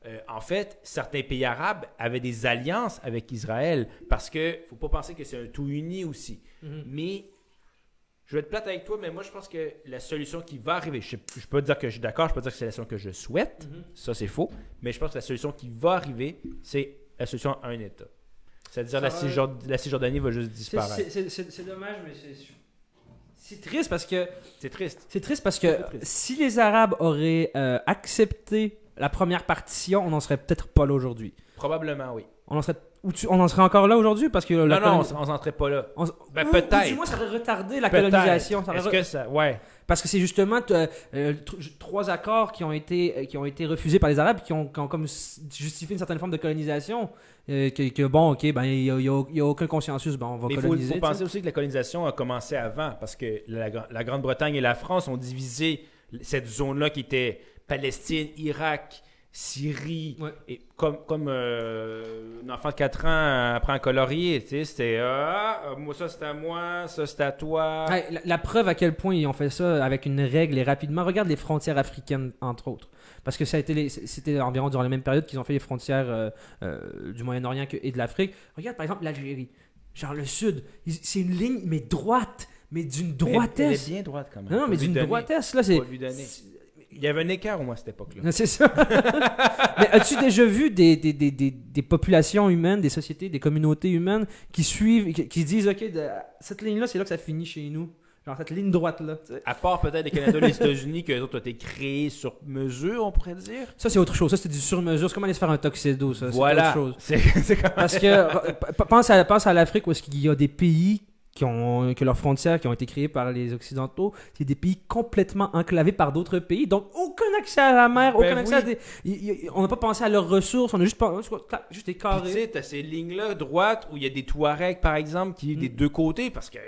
euh, en fait, certains pays arabes avaient des alliances avec Israël parce que faut pas penser que c'est un tout uni aussi. Mhm. Mais je vais être plate avec toi, mais moi je pense que la solution qui va arriver, je ne peux pas dire que je suis d'accord, je peux pas dire que c'est la solution que je souhaite, Mhm. ça c'est faux, mais je pense que la solution qui va arriver, c'est la solution à un État. C'est-à-dire la, Cisjord- la Cisjordanie va juste disparaître. c'est- dommage, mais c'est. C'est triste parce que. C'est triste. C'est triste parce que triste. si les Arabes auraient euh, accepté la première partition, on n'en serait peut-être pas là aujourd'hui. Probablement, oui. On en serait, ou tu- on en serait encore là aujourd'hui parce que. la non, non, on s'en serait pas là. on Ben, ou- peut-être. Moins, ça aurait retardé la Peut-être. colonisation. ça Est-ce re- que ça. Ouais. Parce que c'est justement euh, euh, tr- trois accords qui ont été euh, qui ont été refusés par les Arabes qui ont, qui ont comme justifié une certaine forme de colonisation. euh, que, que, bon, ok, ben il y a, il il aucun consensus, ben on va Mais il faut, coloniser. faut tu sais. penser aussi que la colonisation a commencé avant, parce que la, la Grande-Bretagne et la France ont divisé cette zone-là qui était Palestine, Irak, Syrie, Ouais. et comme, comme euh, un enfant de 4 ans apprend à colorier, tu sais, c'était ah, euh, moi ça c'est à moi, ça c'est à toi. Ouais, la, la preuve à quel point ils ont fait ça avec une règle et rapidement. Regarde les frontières africaines, entre autres. Parce que ça a été les- c'était environ durant la même période qu'ils ont fait les frontières euh, euh, du Moyen-Orient et de l'Afrique. Regarde par exemple l'Algérie. Genre le sud. C'est une ligne, mais droite. Mais d'une droitesse. Elle est bien droite quand même. Non, non, mais d'une droitesse. Là, c'est. Il y avait un écart au moins à cette époque-là. C'est ça. Mais as-tu déjà vu des, des, des, des, des populations humaines, des sociétés, des communautés humaines qui suivent, qui, qui disent, OK, de- cette ligne-là, c'est là que ça finit chez nous. Genre cette ligne droite-là. À part peut-être les Canada et les États-Unis, que les autres ont été créés sur mesure, on pourrait dire? Ça, c'est autre chose. Ça, c'est du sur-mesure. C'est comme aller se faire un tuxedo, ça. C'est voilà. autre chose. C'est c'est comme Parce que, euh, pense à, pense à l'Afrique où est-ce qu'il y a des pays qui ont, que leurs frontières qui ont été créées par les Occidentaux, c'est des pays complètement enclavés par d'autres pays. Donc, aucun accès à la mer, Ben aucun accès à des... On n'a pas pensé à leurs ressources, on a juste, pas, juste des carrés. tu sais, t'as ces lignes-là droites où il y a des Touaregs, par exemple, qui vivent des deux côtés parce que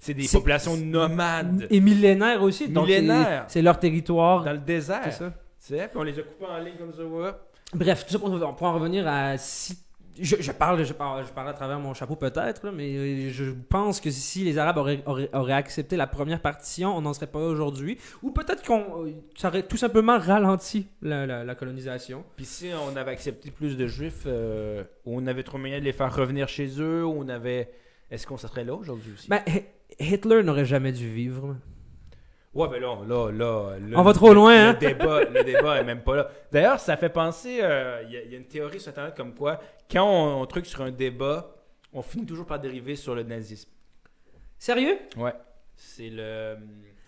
c'est des populations nomades Et millénaires aussi. Donc, c'est- Millénaires. c'est leur territoire. dans le désert. C'est ça. Puis on les a coupés en ligne comme ça. ouais. Bref, tout ça pour, pour en revenir à si je, je parle, je parle, je parle à travers mon chapeau peut-être, mais euh, je pense que si les Arabes auraient, auraient, auraient accepté la première partition, on n'en serait pas aujourd'hui. Ou peut-être qu'on euh, ça aurait tout simplement ralenti la, la- la colonisation. Puis si on avait accepté plus de juifs, euh, on avait trop moyen de les faire revenir chez eux, on avait. Est-ce qu'on serait là aujourd'hui aussi? Ben, Hi- Hitler n'aurait jamais dû vivre. Ouais, ben là, là, là, là, On va trop le- loin, le hein? Débat, le débat est même pas là. D'ailleurs, ça fait penser, euh, il y, a- il y a une théorie sur Internet comme quoi, quand on, on truc sur un débat, on finit toujours par dériver sur le nazisme. Sérieux? Ouais. C'est le...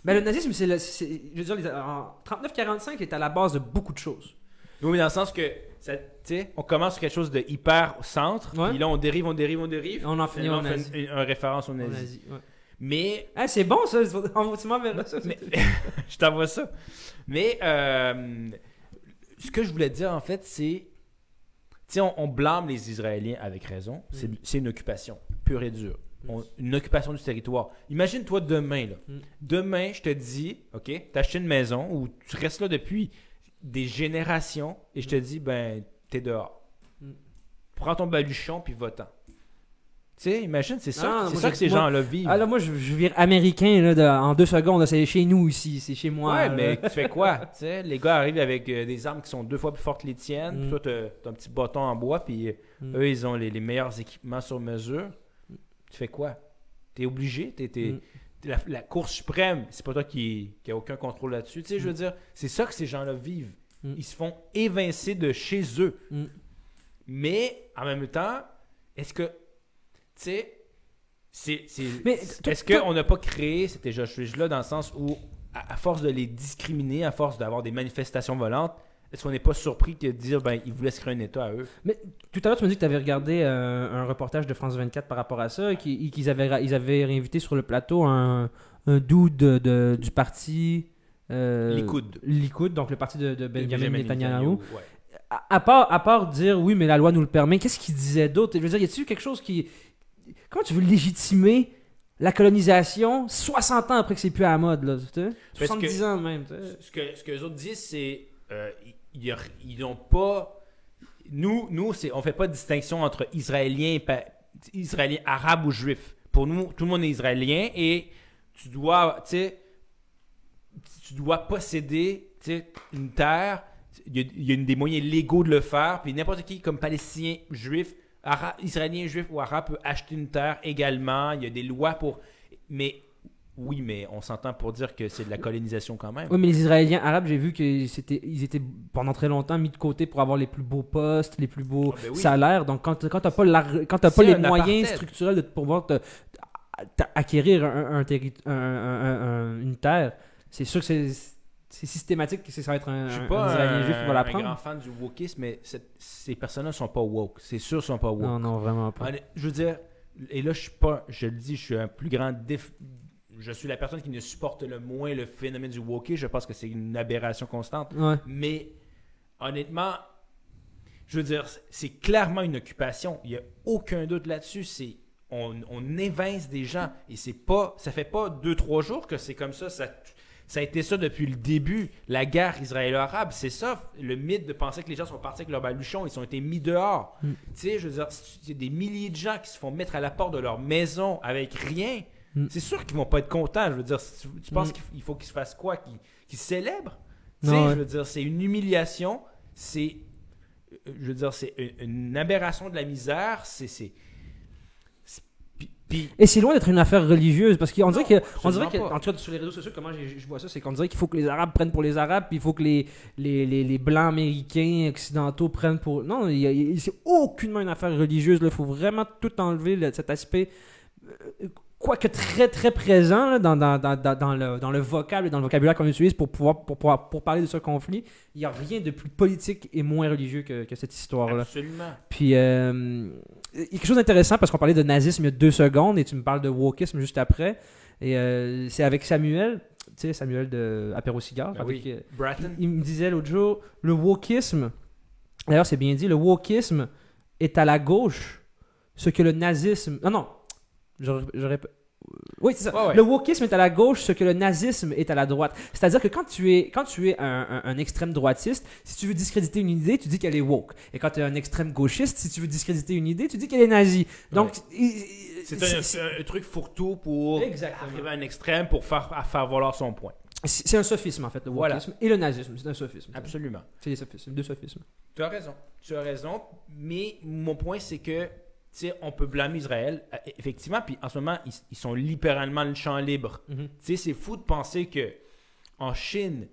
Ben, le nazisme, c'est le. Je veux dire, en 39-45 est à la base de beaucoup de choses. Oui, mais dans le sens que, ça- tu sais, on commence sur quelque chose de hyper au centre, Ouais. puis là, on dérive, on dérive, on dérive. On en finit on fait une, une- une référence au Au nazi. nazi, ouais. Mais Ah, c'est bon ça, on tu m'enverras ça. Mais- je t'envoie ça. Mais euh, ce que je voulais dire, en fait, c'est. Tu on, on blâme les Israéliens avec raison. C'est Mm. c'est une occupation pure et dure. On- une occupation du territoire. Imagine-toi demain, là. Mm. Demain, je te dis, OK, t'as acheté une maison où tu restes là depuis des générations et je te dis, ben, t'es dehors. Mm. Prends ton baluchon puis va-t'en. Tu sais, imagine, c'est ça, Ah, c'est ça que ces gens-là vivent. Ah là, moi, je, je vire américain là, de- en deux secondes. là, C'est chez nous ici, c'est chez moi. Ouais, là. mais tu fais quoi? tu sais, les gars arrivent avec euh, des armes qui sont deux fois plus fortes que les tiennes. Mm. Puis toi, t'as t'as un petit bâton en bois. Puis euh, Mm. eux, ils ont les, les meilleurs équipements sur mesure. Tu fais quoi? T'es obligé? T'es, t'es- Mm. t'es la, la Cour suprême, c'est pas toi qui, qui a aucun contrôle là-dessus. Tu sais, je veux dire, c'est ça que ces gens-là vivent. Mm. Ils se font évincer de chez eux. Mm. Mais, en même temps, est-ce que, sais, c'est, c'est- Mais est-ce qu'on n'a pas créé cet échange-là dans le sens où, à, à force de les discriminer, à force d'avoir des manifestations volantes, est-ce qu'on n'est pas surpris de dire, ben, ils voulaient se créer un État à eux? Tout à l'heure, tu m'as dit que tu avais regardé euh, un reportage de France 24 par rapport à ça, et qu'ils avaient, ils avaient réinvité sur le plateau un, un dude de, de- du parti. Euh, Likoud. Likoud, donc le parti de, de Benjamin Netanyahu. ouais. À, à part, à part dire oui, mais la loi nous le permet, qu'est-ce qu'il disait d'autre? Je veux dire, y a-t-il quelque chose qui. Comment tu veux légitimer la colonisation 60 ans après que c'est plus à la mode, là tu sais? Parce 70 que- ans même, tu sais. Ce que, ce que les autres disent, c'est euh, ils- n'ont pas. Nous, nous c'est, on fait pas de distinction entre Israéliens, pa- Israéliens, arabes ou juifs. Pour nous, tout le monde est israélien et tu dois, tu sais, tu dois posséder une terre. Il y, a, il y a des moyens légaux de le faire. Puis n'importe qui, comme palestinien, juif, ara- israélien, juif ou arabe, peut acheter une terre également. Il y a des lois pour. Mais oui, mais on s'entend pour dire que c'est de la colonisation quand même. Oui, mais les Israéliens arabes, j'ai vu qu'ils ils étaient pendant très longtemps mis de côté pour avoir les plus beaux postes, les plus beaux Ah, ben oui. salaires. Donc, quand, quand tu n'as pas, quand t'as pas les moyens apartheid. structurels de pouvoir te- acquérir un- une terre, c'est sûr que c'est, c'est systématique que ça va être un, Je suis pas un juif qui va grand fan du wokisme, mais cette- ces personnes-là sont pas woke. C'est sûr, sont pas woke. Non, non, vraiment pas. Je veux dire, et là, je suis pas, je le dis, je suis un plus grand déf... Je suis la personne qui ne supporte le moins le phénomène du wokisme. Je pense que c'est une aberration constante. Ouais. Mais honnêtement, je veux dire, c'est clairement une occupation. Il n'y a aucun doute là-dessus. C'est on, on évince des gens et c'est pas, ça fait pas deux trois jours que c'est comme ça. Ça, ça a été ça depuis le début. La guerre israélo-arabe, c'est ça. Le mythe de penser que les gens sont partis avec leur baluchon, ils ont été mis dehors. Mm. Tu sais, je veux dire, il y a des milliers de gens qui se font mettre à la porte de leur maison avec rien. Mm. C'est sûr qu'ils vont pas être contents. Je veux dire, tu, tu penses Mm. qu'il faut qu'ils se fassent quoi Qu'ils célèbrent? Tu sais, ouais. je veux dire, c'est une humiliation, c'est, euh, je veux dire, c'est une, une aberration de la misère, c'est- puis- Et c'est loin d'être une affaire religieuse parce qu'on dirait que, on dirait que, en tout cas sur les réseaux sociaux, comment je vois ça, c'est qu'on dirait qu'il faut que les Arabes prennent pour les Arabes, puis il faut que les, les, les, les Blancs américains occidentaux prennent pour. Non, c'est aucunement une affaire religieuse. Il faut vraiment tout enlever là, cet aspect. Quoique très très présent là, dans, dans, dans, dans, dans le, dans le vocable et dans le vocabulaire qu'on utilise pour pouvoir pour, pouvoir- pour parler de ce conflit, il n'y a rien de plus politique et moins religieux que, que cette histoire-là. absolument. Puis, euh, il y a quelque chose d'intéressant parce qu'on parlait de nazisme il y a deux secondes et tu me parles de wokisme juste après. Et euh, c'est avec Samuel, tu sais, Samuel de Apéro. Ben avec, oui. euh, Bratton, il, il me disait l'autre jour, le wokisme, d'ailleurs c'est bien dit, le wokisme est à la gauche ce que le nazisme. Non, non, je, je répète. Oui, c'est ça. Ouais, ouais. Le wokisme est à la gauche, ce que le nazisme est à la droite. C'est-à-dire que quand tu es, quand tu es un, un- un extrême droitiste, si tu veux discréditer une idée, tu dis qu'elle est woke. Et quand tu es un extrême gauchiste, si tu veux discréditer une idée, tu dis qu'elle est nazie. Donc, C'est un, c'est un truc fourre-tout pour Exactement. arriver à un extrême pour faire, à faire valoir son point. c'est un sophisme, en fait, le Voilà. wokisme. Et le nazisme, c'est un sophisme. Absolument. C'est des sophismes, deux sophismes. Tu as raison. Tu as raison. Mais mon point, c'est que, tu sais, on peut blâmer Israël. euh, Effectivement, puis en ce moment, ils, ils sont littéralement le champ libre. Mhm. C'est fou de penser que en Chine,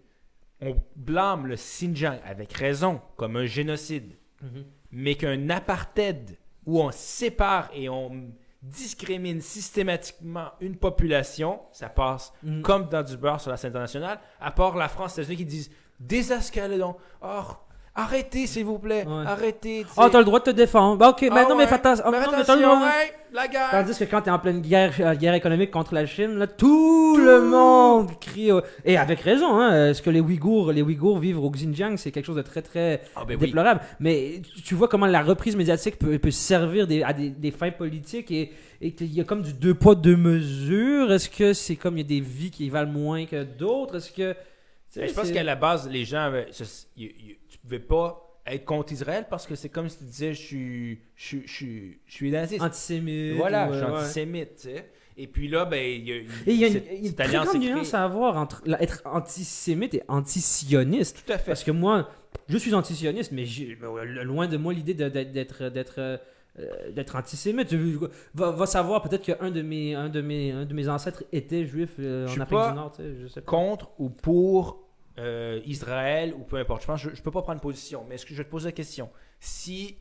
on blâme le Xinjiang avec raison comme un génocide, Mhm. mais qu'un apartheid où on sépare et on discrimine systématiquement une population, ça passe Mhm. comme dans du beurre sur la scène internationale, à part la France les États-Unis qui disent désescaladons. Oh, arrêtez s'il vous plaît, Ouais. arrêtez. Ah, t'as le droit de te défendre. Bah, ok, Ah mais non, mais ouais. fais attention. Mais non, mais le ouais, la guerre. Tandis que quand t'es en pleine guerre, euh, guerre économique contre la Chine, là, tout le monde crie. euh, Et avec raison, hein, euh, ce que les Ouïghours, les Ouïghours vivent au Xinjiang, c'est quelque chose de très très Ah, ben oui. déplorable. Mais tu- vois comment la reprise médiatique peut, peut servir des- à des, des fins politiques et et qu'il y a comme du deux poids deux mesures. Est-ce que c'est comme il y a des vies qui valent moins que d'autres? Est-ce que tu sais, Mais je pense qu'à la base, les gens, avaient- ce- y- y- tu pouvais pas être contre Israël parce que c'est comme si tu disais je suis, je, suis- je, suis- je suis naziste. antisémite Voilà, ou, je suis antisémite. tu sais. Et puis là, ben, il y a, il y a une, cette- il y a une très grande nuance à avoir entre être antisémite et antisioniste. Tout à fait. Parce que moi, je suis antisioniste, mais ben loin de moi l'idée de- d'être d'être d'être euh, d'être antisémite. Je- Va, va savoir, peut-être qu'un de mes un de mes un de mes ancêtres était juif euh, Je en Afrique pas du Nord, tu sais, je sais pas. Contre ou pour euh, Israël ou peu importe. Je pense je, je peux pas prendre position, mais est-ce que je vais te poser la question? Si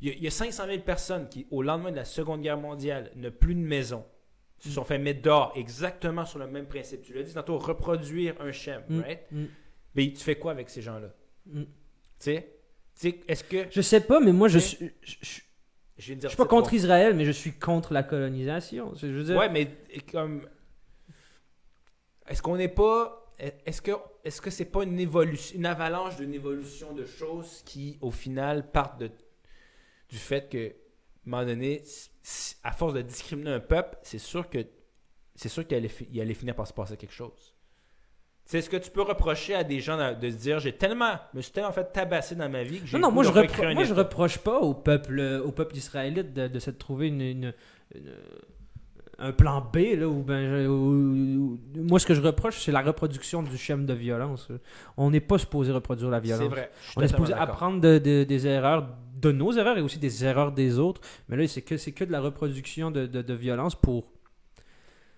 il y, y a 500 000 personnes qui, au lendemain de la Seconde Guerre mondiale, n'ont plus de maison, se sont fait mettre dehors exactement sur le même principe. Tu l'as dit tantôt, reproduire un schéma, Mm, right? mm, Mais tu fais quoi avec ces gens-là? mm. Tu sais? Est-ce que. Je sais pas, mais moi je suis je, je- Je, suis pas contre bon. Israël, mais je suis contre la colonisation. Je veux dire, Ouais, mais comme. Est-ce qu'on n'est pas. Est-ce que est-ce que c'est pas une évolution, une avalanche d'une évolution de choses qui, au final, partent de, du fait que, à un moment donné, à force de discriminer un peuple, c'est sûr que c'est sûr qu'il allait, fi- il allait finir par se passer quelque chose. C'est ce que tu peux reprocher à des gens de, de se dire j'ai tellement, je me suis tellement fait tabasser dans ma vie que j'ai Non, non, moi je, repro- moi, je reproche pas au peuple, au peuple israélite de, de se trouver une, une- une- un plan B. Là, où, ben, je- où- où- moi, ce que je reproche, c'est la reproduction du schéma de violence. On n'est pas supposé reproduire la violence. C'est vrai. On est supposé apprendre de- de- des erreurs, de nos erreurs et aussi des erreurs des autres. Mais là, c'est que, c'est que de la reproduction de, de, violence pour.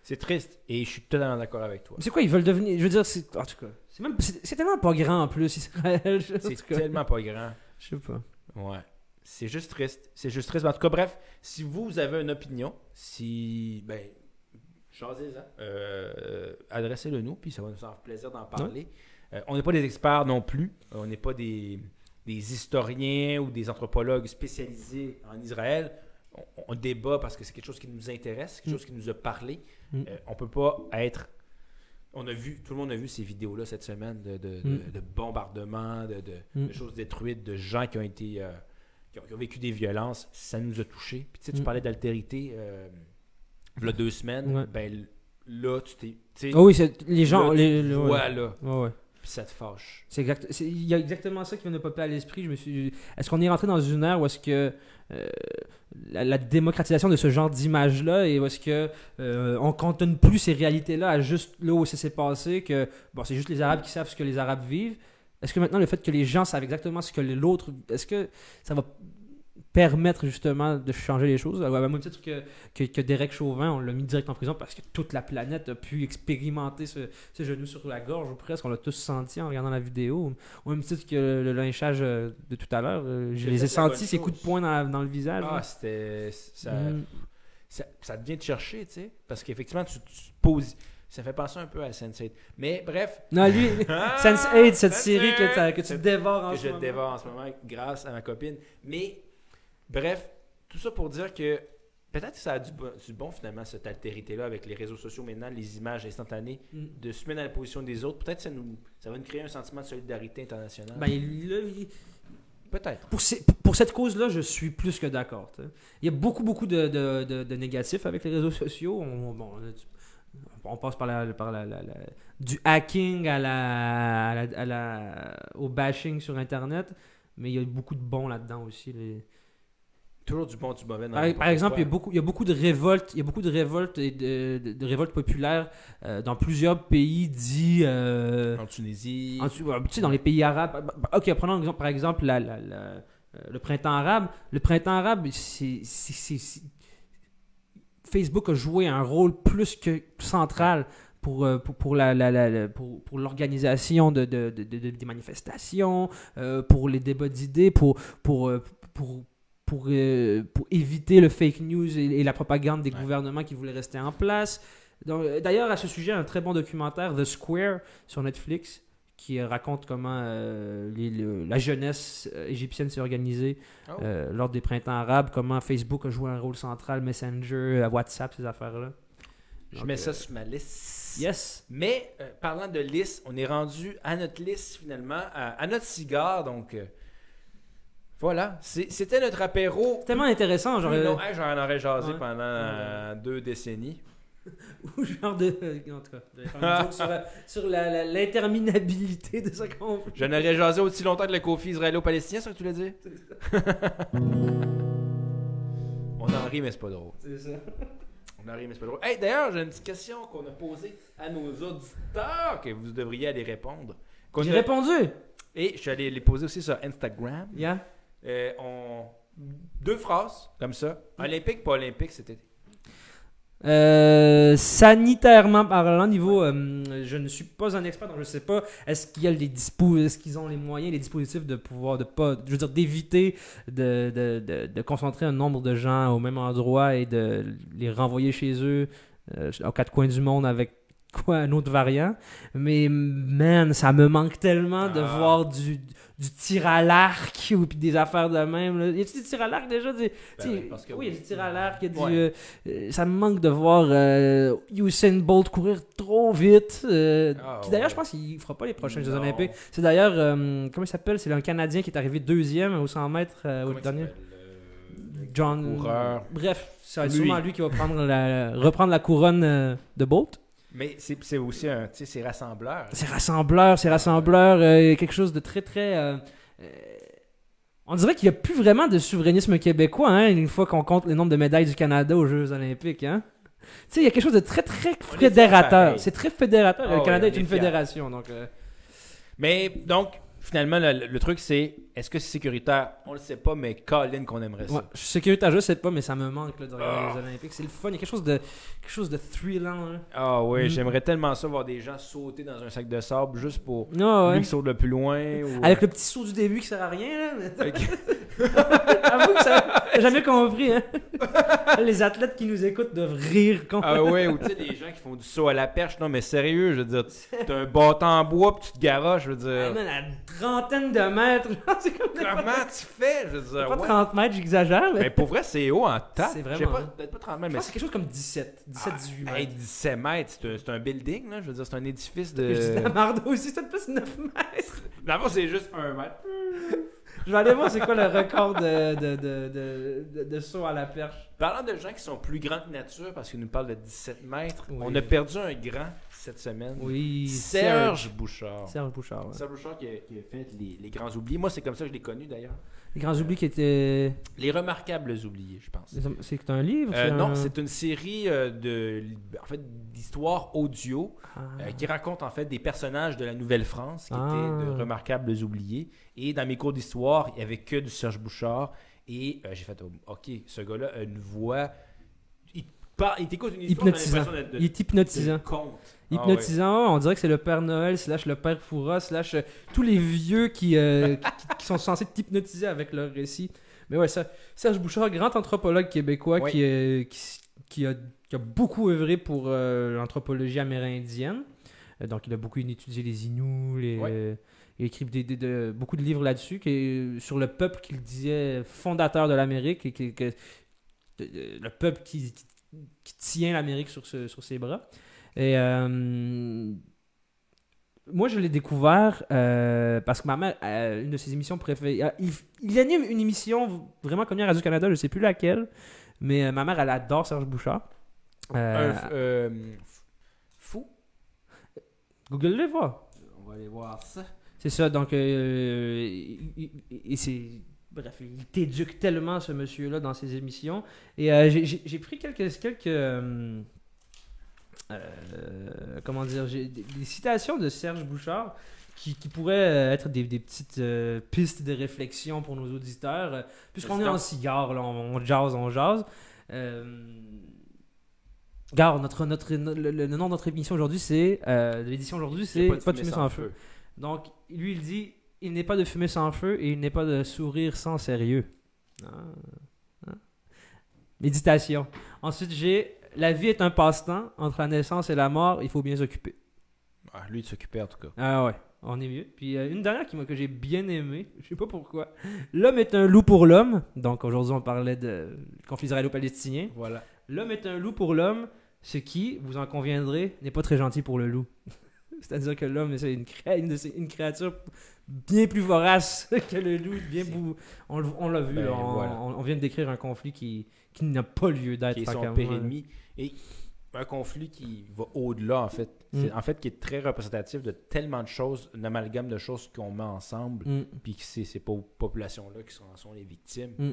C'est triste et je suis totalement d'accord avec toi. C'est quoi, ils veulent devenir. Je veux dire, c'est, en tout cas, c'est, même, c'est, tellement pas grand en plus, Israël. C'est tellement pas grand. Je sais pas. Ouais. C'est juste triste. C'est juste triste. Mais en tout cas, bref, si vous avez une opinion, si. Ben. Jasez-en. Euh, Adressez-le nous, puis ça va nous faire plaisir d'en parler. Euh, on n'est pas des experts non plus. On n'est pas des, des historiens ou des anthropologues spécialisés en Israël. On, on débat parce que c'est quelque chose qui nous intéresse, quelque Mm. chose qui nous a parlé. Mm. Euh, on peut pas être. On a vu, tout le monde a vu ces vidéos-là cette semaine de, de, de- Mm. de bombardements, de, de- Mm. choses détruites, de gens qui ont été. euh, qui, ont, qui ont vécu des violences. Ça nous a touchés. Puis tu sais, tu Mm. parlais d'altérité. Euh, il y a deux semaines. Ouais. Ben là, tu t'es. tu sais, Ah oui, c'est, les gens. là, les, tu les- ouais. vois, là, Ouais, ouais. puis ça te fâche. C'est exact. c'est- Il y a exactement ça qui vient de popper à l'esprit. Je me suis. Est-ce qu'on est rentré dans une ère où est-ce que euh, la, la démocratisation de ce genre d'image-là et où est-ce que euh, on cantonne plus ces réalités-là à juste là où ça s'est passé que bon c'est juste les Arabes qui savent ce que les Arabes vivent. Est-ce que maintenant le fait que les gens savent exactement ce que l'autre, est-ce que ça va permettre justement de changer les choses? Au même titre que, que, que Derek Chauvin, on l'a mis direct en prison parce que toute la planète a pu expérimenter ce, ce genou sur la gorge ou presque. On l'a tous senti en regardant la vidéo. Au même titre que le, le lynchage euh, de tout à l'heure. euh, Je les ai sentis, ces coups de poing dans, dans le visage. Ah, là. c'était. Ça, Mm. Ça, ça te vient te chercher, tu sais. Parce qu'effectivement, tu, poses. Ça fait penser un peu à Sense8. Mais bref. Non, lui, Ah, Sense8, cette Sense8, série que, que tu dévores en que ce je moment. dévore en ce moment grâce à ma copine. Mais, bref, tout ça pour dire que peut-être que ça a du bon, du bon finalement, cette altérité-là, avec les réseaux sociaux maintenant, les images instantanées, Mm. de se mettre dans la position des autres. Peut-être que ça, nous, ça va nous créer un sentiment de solidarité internationale. Ben, là, il- Peut-être. Pour, cette cause-là, je suis plus que d'accord. Il y a beaucoup, beaucoup de, de, de- négatifs avec les réseaux sociaux. On, passe par, la, par la, du hacking à à à au bashing sur Internet, mais il y a beaucoup de bons là-dedans aussi. Toujours du bon, du mauvais. dans Par, exemple, il y, a beaucoup, il y a beaucoup de révoltes, il y a beaucoup de révoltes et de, de- de révoltes populaires euh, dans plusieurs pays dits euh, En Tunisie. en tu sais, dans les pays arabes. bah, bah, Ok, prenons par exemple la- la- la- euh, le printemps arabe. Le printemps arabe, c'est. Facebook a joué un rôle plus que central pour, pour, pour, la, la- la- la- pour, pour l'organisation de, de- de- de- des manifestations, euh, pour les débats d'idées, pour, pour, pour, pour, euh, pour éviter le fake news et, et la propagande des Ouais. gouvernements qui voulaient rester en place. Euh, D'ailleurs, à ce sujet, un très bon documentaire, The Square, sur Netflix, qui raconte comment euh, les- le- la jeunesse égyptienne s'est organisée Oh. euh, lors des printemps arabes, comment Facebook a joué un rôle central, Messenger, WhatsApp, ces affaires-là. Je mets ça sur ma liste. Yes. Mais parlant de liste, on est rendu à notre liste finalement, à, à notre cigare. Donc voilà, c'était notre apéro. C'est tellement intéressant, genre, Plus euh. Hey, J'en aurais jasé Ouais. pendant euh, deux décennies. ou genre de. En tout cas, de sur, l'interminabilité de ce qu'on fait. Je n'aurais jasé aussi longtemps que le conflit israélo-palestinien, c'est ça que tu l'as dit? On en rit, mais c'est pas drôle. C'est ça. On en rit, mais c'est pas drôle. Hey, d'ailleurs, j'ai une petite question qu'on a posée à nos auditeurs que vous devriez aller répondre. J'ai a- répondu. Et je suis allé les poser aussi sur Instagram. Yeah. Euh, on... Deux phrases, comme ça. Olympique, pas olympique, c'était. Euh, sanitairement parlant, niveau, euh, je ne suis pas un expert, donc je sais pas. Est-ce qu'il y a les dispo, est-ce qu'ils ont les moyens, les dispositifs de pouvoir, de pas, je veux dire, d'éviter de, de, de, de concentrer un nombre de gens au même endroit et de les renvoyer chez eux euh, aux quatre coins du monde avec quoi un autre variant. Mais man, ça me manque tellement de Ah. voir du, du tir à l'arc ou puis des affaires de même. Là. Y a-tu du tir à l'arc déjà? Des- Ben oui, parce que oui, il y a du tir à l'arc, il y a du. Ouais. euh, euh, ça me manque de voir euh, Usain Bolt courir trop vite. euh, Ah, qui d'ailleurs, ouais. je pense qu'il fera pas les prochains Jeux. Olympiques. C'est d'ailleurs, euh, comment il s'appelle? C'est un Canadien qui est arrivé deuxième au 100 mètres au dernier. John. coureur. Bref, c'est sûrement lui qui va prendre la, reprendre la couronne de Bolt. Mais c'est aussi un. Tu sais, c'est rassembleur. C'est rassembleur, c'est rassembleur, euh, quelque chose de très très. euh, euh, on dirait qu'il n'y a plus vraiment de souverainisme québécois, hein, une fois qu'on compte le nombre de médailles du Canada aux Jeux Olympiques. Hein. Tu sais, il y a quelque chose de très très fédérateur. C'est très fédérateur. Ah le oui, Canada est une fédération, donc. euh, Mais donc, finalement, le, le truc, c'est est-ce que c'est sécuritaire? On le sait pas, mais Colin qu'on aimerait ça. ouais, je suis sécuritaire, je sais pas, mais ça me manque là, de regarder Ah. les Olympiques. C'est le fun, il y a quelque chose de, quelque chose de thrillant. hein. Ah oui, Mm. j'aimerais tellement ça voir des gens sauter dans un sac de sable juste pour Ah, ouais. lui qui saute le plus loin. ou- Avec le petit saut du début qui sert à rien, là. mais- Avec- Avoue que ça. Jamais compris, hein. Les athlètes qui nous écoutent doivent rire quand Ah ouais, ou tu sais, des gens qui font du saut à la perche. Non, mais sérieux, je veux dire, t'as un bâton en bois puis tu te garoches, je veux Ah, dire. man, une trentaine de mètres, c'est comme Comment tu fais? Je veux dire, pas ouais. 30 mètres, j'exagère, mais Mais pour vrai, c'est haut en tas. C'est vraiment pas, peut-être pas 30 mètres, mais c'est quelque chose comme 17, 17, 18 mètres. Hey, 17 mètres, c'est un, c'est un building, là. Je veux dire, c'est un édifice de. Je dis de la marde aussi, c'est plus 9 mètres. D'abord, c'est juste un mètre. Je vais aller voir c'est quoi le record de, de, de, de, saut à la perche. Parlant de gens qui sont plus grands que nature, parce qu'il nous parle de 17 mètres, Oui. on a perdu un grand cette semaine. Oui, Serge Bouchard. Serge Bouchard, ouais. Serge Bouchard qui a, qui a fait les, les grands oubliés. Moi, c'est comme ça que je l'ai connu d'ailleurs. Les grands oublis qui étaient. Les remarquables oubliés, je pense. C'est un livre Euh, c'est Non, un- c'est une série euh, de, en fait, d'histoires audio Ah. euh, qui raconte en fait des personnages de la Nouvelle-France qui Ah. étaient de remarquables oubliés. Et dans mes cours d'histoire, il n'y avait que du Serge Bouchard. Et euh, j'ai fait, oh, ok, ce gars-là a une voix. Il, t'écoute une histoire, Hypnotisant. de- Il est hypnotisant. Ah Hypnotisant, on dirait que c'est le Père Noël, slash le Père Foura, slash euh, tous les vieux qui, euh, qui, qui sont censés t'hypnotiser avec leur récit. Mais ouais, ça, Serge Bouchard, grand anthropologue québécois Ouais. qui, euh, qui, qui a, qui a beaucoup œuvré pour euh, l'anthropologie amérindienne. Euh, donc, il a beaucoup étudié les Inuits, les, Ouais. euh, il a écrit des- des- de- beaucoup de livres là-dessus, sur le peuple qu'il disait fondateur de l'Amérique, et qui- que- le peuple qui, qui, tient l'Amérique sur, ce- sur ses bras. Et euh, moi, je l'ai découvert euh, parce que ma mère, euh, une de ses émissions préférées. il, il anime une émission vraiment connue à Radio-Canada, je sais plus laquelle, mais ma mère, elle adore Serge Bouchard. Un fou. Google le voir. On va aller voir ça. C'est ça, donc. euh, et c'est. Bref, il t'éduque tellement, ce monsieur-là, dans ses émissions. Et euh, j'ai- pris quelques. quelques euh, euh, comment dire des, des citations de Serge Bouchard qui, qui pourraient être des, des petites pistes de réflexion pour nos auditeurs. Puisqu'on est en cigare, là, on, on jase, on jase. Gare, notre, notre, le, nom de notre émission aujourd'hui, c'est. de l'édition aujourd'hui, c'est Pas de fumée sans feu. Donc, lui, il dit il n'est pas de fumée sans feu et il n'est pas de sourire sans sérieux. Ah, ah. Méditation. Ensuite, j'ai la vie est un passe-temps. Entre la naissance et la mort, il faut bien s'occuper. Ah, lui, de s'occuper en tout cas. Ah ouais, on est mieux. Puis euh, une dernière qui m'a- que j'ai bien aimée, je sais pas pourquoi. L'homme est un loup pour l'homme. Donc aujourd'hui, on parlait de conflit israélo-palestinien. Voilà. L'homme est un loup pour l'homme, ce qui, vous en conviendrez, n'est pas très gentil pour le loup. C'est-à-dire que l'homme, c'est une, cré- une créature bien plus vorace que le loup. Bien bou- on, l'a vu, Ben, là, on, voilà. on- on vient de décrire un conflit qui, qui n'a pas lieu d'être. Qui est son pire ennemi. Et un conflit qui va au-delà, en fait. C'est- Mm. En fait, qui est très représentatif de tellement de choses, un amalgame de choses qu'on met ensemble, Mm. puis que c'est ces pauvres populations-là qui sont, en sont les victimes. Mm.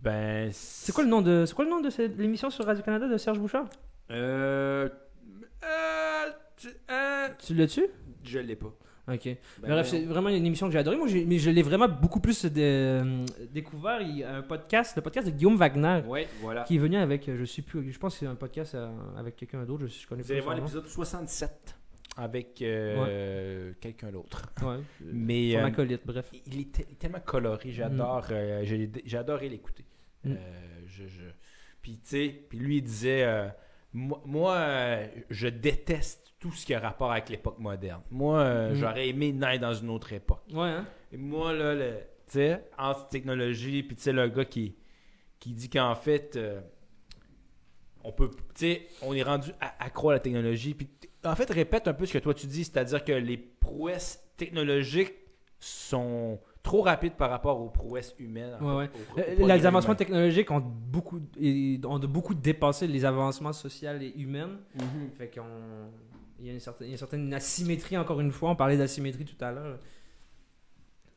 Ben. C'est quoi le nom de, c'est quoi le nom de cette- l'émission sur Radio-Canada de Serge Bouchard? Euh. euh, tu- euh, Tu l'as-tu? je l'ai pas. Ok. Ben, Bref, c'est vraiment une émission que j'ai adorée. Moi, mais je l'ai vraiment beaucoup plus dé- euh, découvert. Il y a un podcast, le podcast de Guillaume Wagner, Ouais, voilà. qui est venu avec, euh, je sais plus, je pense que c'est un podcast euh, avec quelqu'un d'autre, je, je connais Vous allez voir l'épisode 67 avec euh, quelqu'un d'autre. Ouais. Mais Son euh, acolyte, bref. il est te- tellement coloré, j'adore, euh, j'ai j'ai adoré l'écouter. Mm. Euh, je, je- Puis tu sais, puis lui il disait, euh, moi, euh, je déteste tout ce qui a rapport avec l'époque moderne. Moi, euh, Mm. j'aurais aimé naître dans une autre époque. Ouais, hein? Et moi là, le- tu sais, anti-technologie, puis tu sais le gars qui qui dit qu'en fait, euh, on peut, tu sais, on est rendu à- accro à la technologie. Puis en fait, répète un peu ce que toi tu dis, c'est-à-dire que les prouesses technologiques sont trop rapides par rapport aux prouesses humaines. Ouais, ouais. Euh, Les avancements humain. technologiques ont beaucoup, ont de beaucoup dépassé les avancements sociaux et humains. Mhm. Fait qu'on. Il y, a une certaine, il y a une certaine asymétrie, encore une fois. On parlait d'asymétrie tout à l'heure.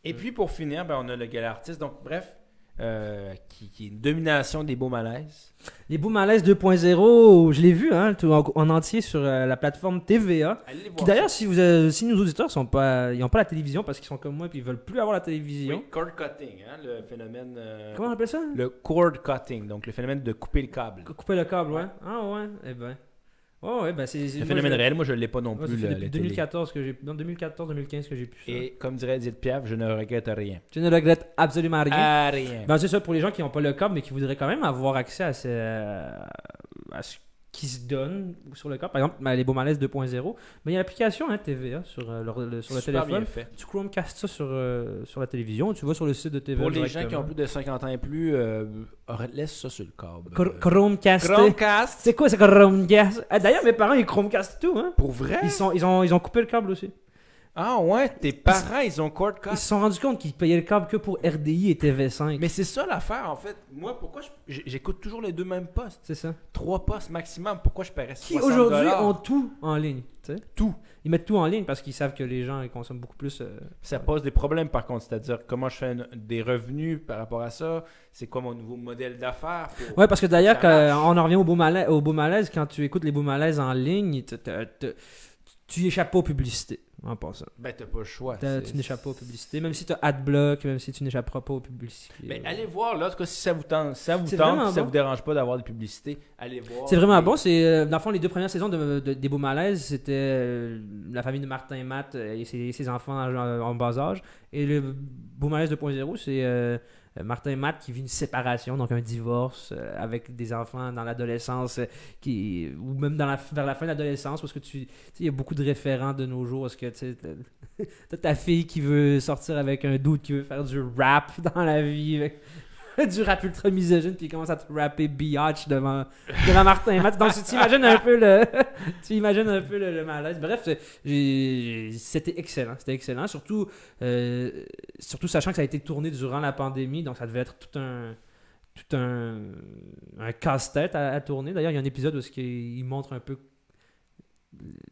Et puis pour finir, ben, on a le gala artiste. Donc bref, euh, qui, qui est une domination des beaux malaises. Les Beaux Malaises 2.0, je l'ai vu hein, tout en, en entier sur euh, la plateforme TVA. Qui d'ailleurs, si, vous, euh, si nos auditeurs sont pas, ils n'ont pas la télévision parce qu'ils sont comme moi et ils veulent plus avoir la télévision. Oui, cord cutting, hein, le phénomène. Comment on appelle ça? Le cord cutting, donc le phénomène de couper le câble. Couper le câble, ouais. Ouais. Ah ouais, eh ben. Ouais, ouais, ben c'est. Le phénomène réel, moi je ne l'ai pas non plus. la- depuis la télé. 2014 que j'ai. Non, 2014-2015 que j'ai pu ça. Et comme dirait Edith Piaf, je ne regrette rien. Je ne regrette absolument rien. Ah, rien. Ben, c'est ça pour les gens qui n'ont pas le câble mais qui voudraient quand même avoir accès à, ce, à ce qui se donne sur le câble. Par exemple, les Beaux Malaises 2.0. Mais il y a l'application hein, TVA sur, euh, leur- le, sur le Super téléphone. bien fait. Tu Chromecast ça sur, euh, sur la télévision. Tu vas sur le site de TVA. Pour les gens qui ont plus de 50 ans et plus, euh, laisse ça sur le câble. Chr- Chromecast. Chromecast. C'est quoi, c'est Chromecast? Ah, D'ailleurs, mes parents, ils Chromecast tout. Hein? Pour vrai? Ils, sont, ils, ont, ils ont coupé le câble aussi. Ah ouais, tes parents, ils ont cord Ils se sont rendus compte qu'ils payaient le câble que pour RDI et TV5. Mais c'est ça l'affaire, en fait. Moi, pourquoi je- j'écoute toujours les deux mêmes postes? C'est ça. Trois postes maximum. Pourquoi je paierais 60 Qui aujourd'hui ont tout en ligne. tu sais? Tout. Ils mettent tout en ligne parce qu'ils savent que les gens ils consomment beaucoup plus. euh, Ça pose des problèmes, par contre. C'est-à-dire, comment je fais des revenus par rapport à ça? C'est quoi mon nouveau modèle d'affaires? pour- Ouais, parce que d'ailleurs, Ça quand marche. on en revient au beau, malaise, au beau malaise, quand tu écoutes les beaux malaises en ligne, tu- tu- tu- tu échappes pas aux publicités en passant. Ben, t'as pas le choix. T'as- Tu n'échappes pas aux publicités, même si tu as adblock, même si tu n'échapperas pas aux publicités. Mais allez voir, là, en tout cas, si ça vous tente, si ça vous tente, si ça vous dérange pas d'avoir des publicités, allez voir. C'est vraiment Et- bon. C'est euh, dans le fond les deux premières saisons de, de- des Beaux Malaises, c'était euh, la famille de Martin et Matt euh, et ses, ses enfants en, en bas âge. Et le Beau Malaise 2.0, c'est euh, Martin et Matt qui vit une séparation, donc un divorce euh, avec des enfants dans l'adolescence, euh, qui ou même dans la, vers la fin de l'adolescence, parce que tu, tu sais, il y a beaucoup de référents de nos jours. Parce que tu t'as- t'as ta fille qui veut sortir avec un doute qui veut faire du rap dans la vie. du rap ultra misogyne, puis il commence à te rapper biatch devant, devant Martin. Donc, tu imagines un peu le, tu imagines un peu le, malaise. Bref, c'était excellent. C'était excellent. Surtout, euh, surtout sachant que ça a été tourné durant la pandémie, donc ça devait être tout un tout un, casse-tête à, à tourner. D'ailleurs, il y a un épisode où il montre un peu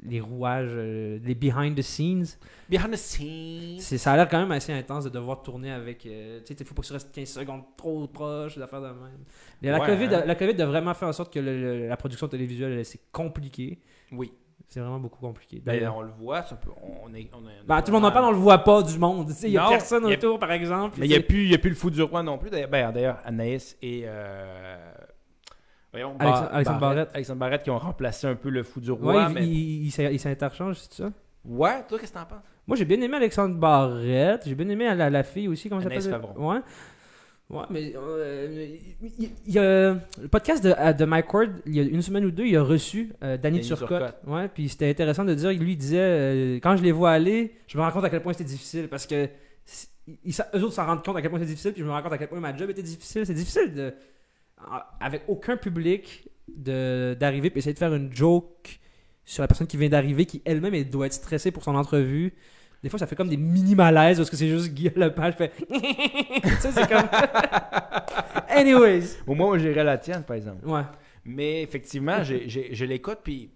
les rouages, euh, les behind the scenes. Behind the scenes. C'est, ça a l'air quand même assez intense de devoir tourner avec. euh, tu sais, il faut pas que tu restes 15 secondes trop proche, des affaires de même. Mais la, Ouais, COVID, hein. a- la COVID a vraiment fait en sorte que le- le- la production télévisuelle, c'est compliqué. Oui. C'est vraiment beaucoup compliqué. Ben, D'ailleurs. on le voit, ça peut, on est, on est- Ben, tout le monde en parle, on le voit pas du monde. Il y a personne y a- autour, par exemple. Mais il n'y a, a plus le fou du roi non plus. D'ailleurs, ben, Anaïs et. euh, voyons, Alexandre- Bar- Alexandre Barrette. Alexandre Barrette qui ont remplacé un peu le fou du roi. Ouais, mais... il, il, il s'in- il s'interchange, c'est ça? Ouais, toi, qu'est-ce que t'en penses? Moi, j'ai bien aimé Alexandre Barrette. J'ai bien aimé la, la fille aussi, comment ça s'appelle? Favron. Ouais. Ouais, mais euh, il a le podcast de, de Mike Ward, il y a une semaine ou deux, il a reçu euh, Danny Danny Turcotte. Turcotte. Ouais, puis c'était intéressant de dire, lui il disait, euh, quand je les vois aller, je me rends compte à quel point c'était difficile parce que ils, eux autres s'en rendent compte à quel point c'est difficile, puis je me rends compte à quel point ma job était difficile. C'est difficile de, avec aucun public d'arriver puis essayer de faire une joke sur la personne qui vient d'arriver, qui elle-même elle doit être stressée pour son entrevue. Des fois, ça fait comme des mini malaises parce que c'est juste Guy Lepage fait. sais, c'est comme. Anyways. Au moins, moi, j'irais la tienne, par exemple. Ouais. Mais effectivement, j'ai- j'ai- je l'écoute, puis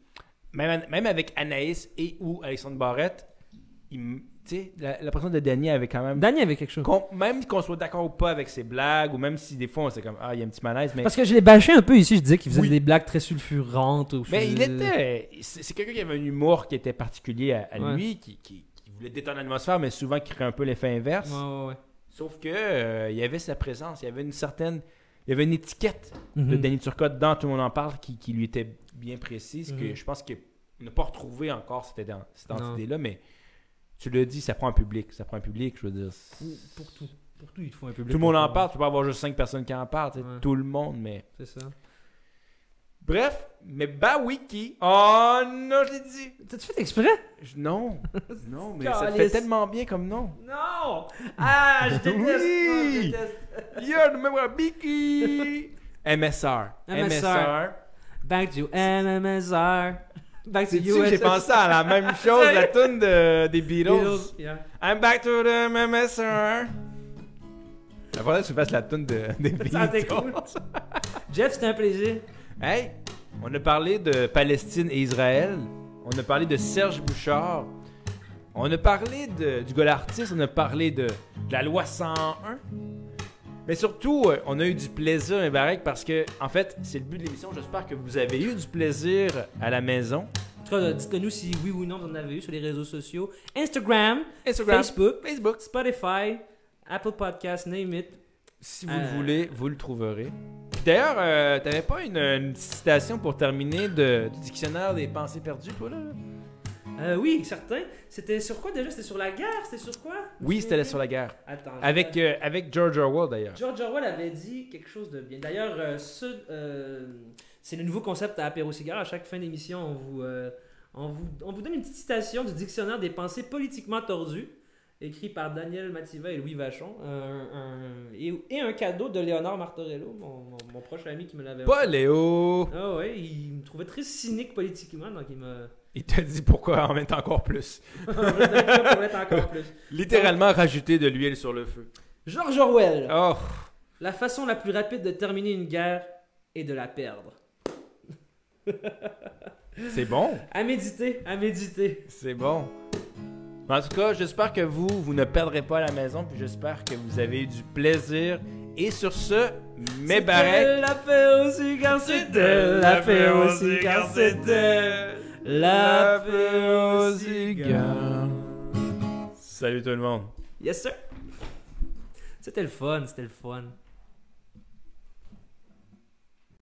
même, même avec Anaïs et ou Alexandre Barrette, il sais, la, personne de Danny avait quand même. Danny avait quelque chose. qu'on- même qu'on soit d'accord ou pas avec ses blagues, ou même si des fois, c'est comme, ah, il y a un petit malaise, mais. Parce que je l'ai bâché un peu ici, je disais qu'il faisait Oui. des blagues très sulfurantes. Ou Mais il était. C'est c'est quelqu'un qui avait un humour qui était particulier à, à Ouais. lui, qui, qui- qui voulait détendre l'atmosphère, mais souvent qui crée un peu l'effet inverse. Ouais, ouais, ouais. Sauf que euh, il y avait sa présence, il y avait une certaine. Il y avait une étiquette de Mhm. Danny Turcotte dans Tout le monde en parle qui, qui lui était bien précise, que Mhm. je pense qu'on n'a pas retrouvé encore cette, cette Non. identité-là, mais tu l'as dit, ça prend un public. Ça prend un public, je veux dire. Pour tout. Pour tout, il te faut un public. Tout le monde en parle, tu peux avoir juste cinq personnes qui en parlent, Ouais. tout le monde, mais. C'est ça. Bref, mais Bawiki. Oh non, je l'ai dit. T'as-tu fait exprès? Je- Non, non, mais ça te fait tellement bien comme nom. Non! Ah, je déteste! Oui! non, je déteste. Yo, remember Biki. MSR. MSR. Back to MMSR. Back to j'ai pensé à la même chose, la tune de, des Beatles? Beatles, yeah. I'm back to the MSR. Il faudrait que tu fasses la tune de, des Ça Beatles. cool. Jeff, c'était un plaisir. Hey, on a parlé de Palestine et Israël. On a parlé de Serge Bouchard. On a parlé de, du gars l'artiste. On a parlé de, de la loi 101. Mais surtout, euh, on a eu du plaisir, mes barrecs, parce que, en fait, c'est le but de l'émission. J'espère que vous avez eu du plaisir à la maison. En tout cas, dites-le nous si oui ou non vous en avez eu sur les réseaux sociaux. Instagram, Instagram, Facebook, Facebook. Spotify, Apple Podcasts, name it. Si vous Euh. le voulez, vous le trouverez. D'ailleurs, euh, t'avais pas une, une citation pour terminer de, du dictionnaire des pensées perdues, toi, là? Euh, oui, certain. C'était sur quoi déjà? C'était sur la guerre? C'était sur quoi? Oui, c'était sur la guerre. Attends. Avec, euh, avec George Orwell, d'ailleurs. George Orwell avait dit quelque chose de bien. D'ailleurs, euh, ce, c'est le nouveau concept à Apéro Cigare. À chaque fin d'émission, on vous, on, vous, on vous donne une petite citation du dictionnaire des pensées politiquement tordues, écrit par Daniel Mativa et Louis Vachon, un- et, et un cadeau de Léonard Martorello, mon, mon- mon proche ami qui me l'avait Pas Léo! Ah ouais, il me trouvait très cynique politiquement, donc il m'a... Il t'a dit pourquoi en mettre encore plus. Te mettre encore. Littéralement rajouter de l'huile sur le feu. George Orwell. Oh! La façon la plus rapide de terminer une guerre est de la perdre. C'est bon. À méditer, à méditer. C'est bon. En tout cas, j'espère que vous, vous ne perdrez pas à la maison, puis j'espère que vous avez eu du plaisir. Et sur ce, mes barrettes. La paix aussi, car c'était la paix aussi, car c'était la aussi, car. Salut tout le monde. Yes, sir. C'était le fun, c'était le fun.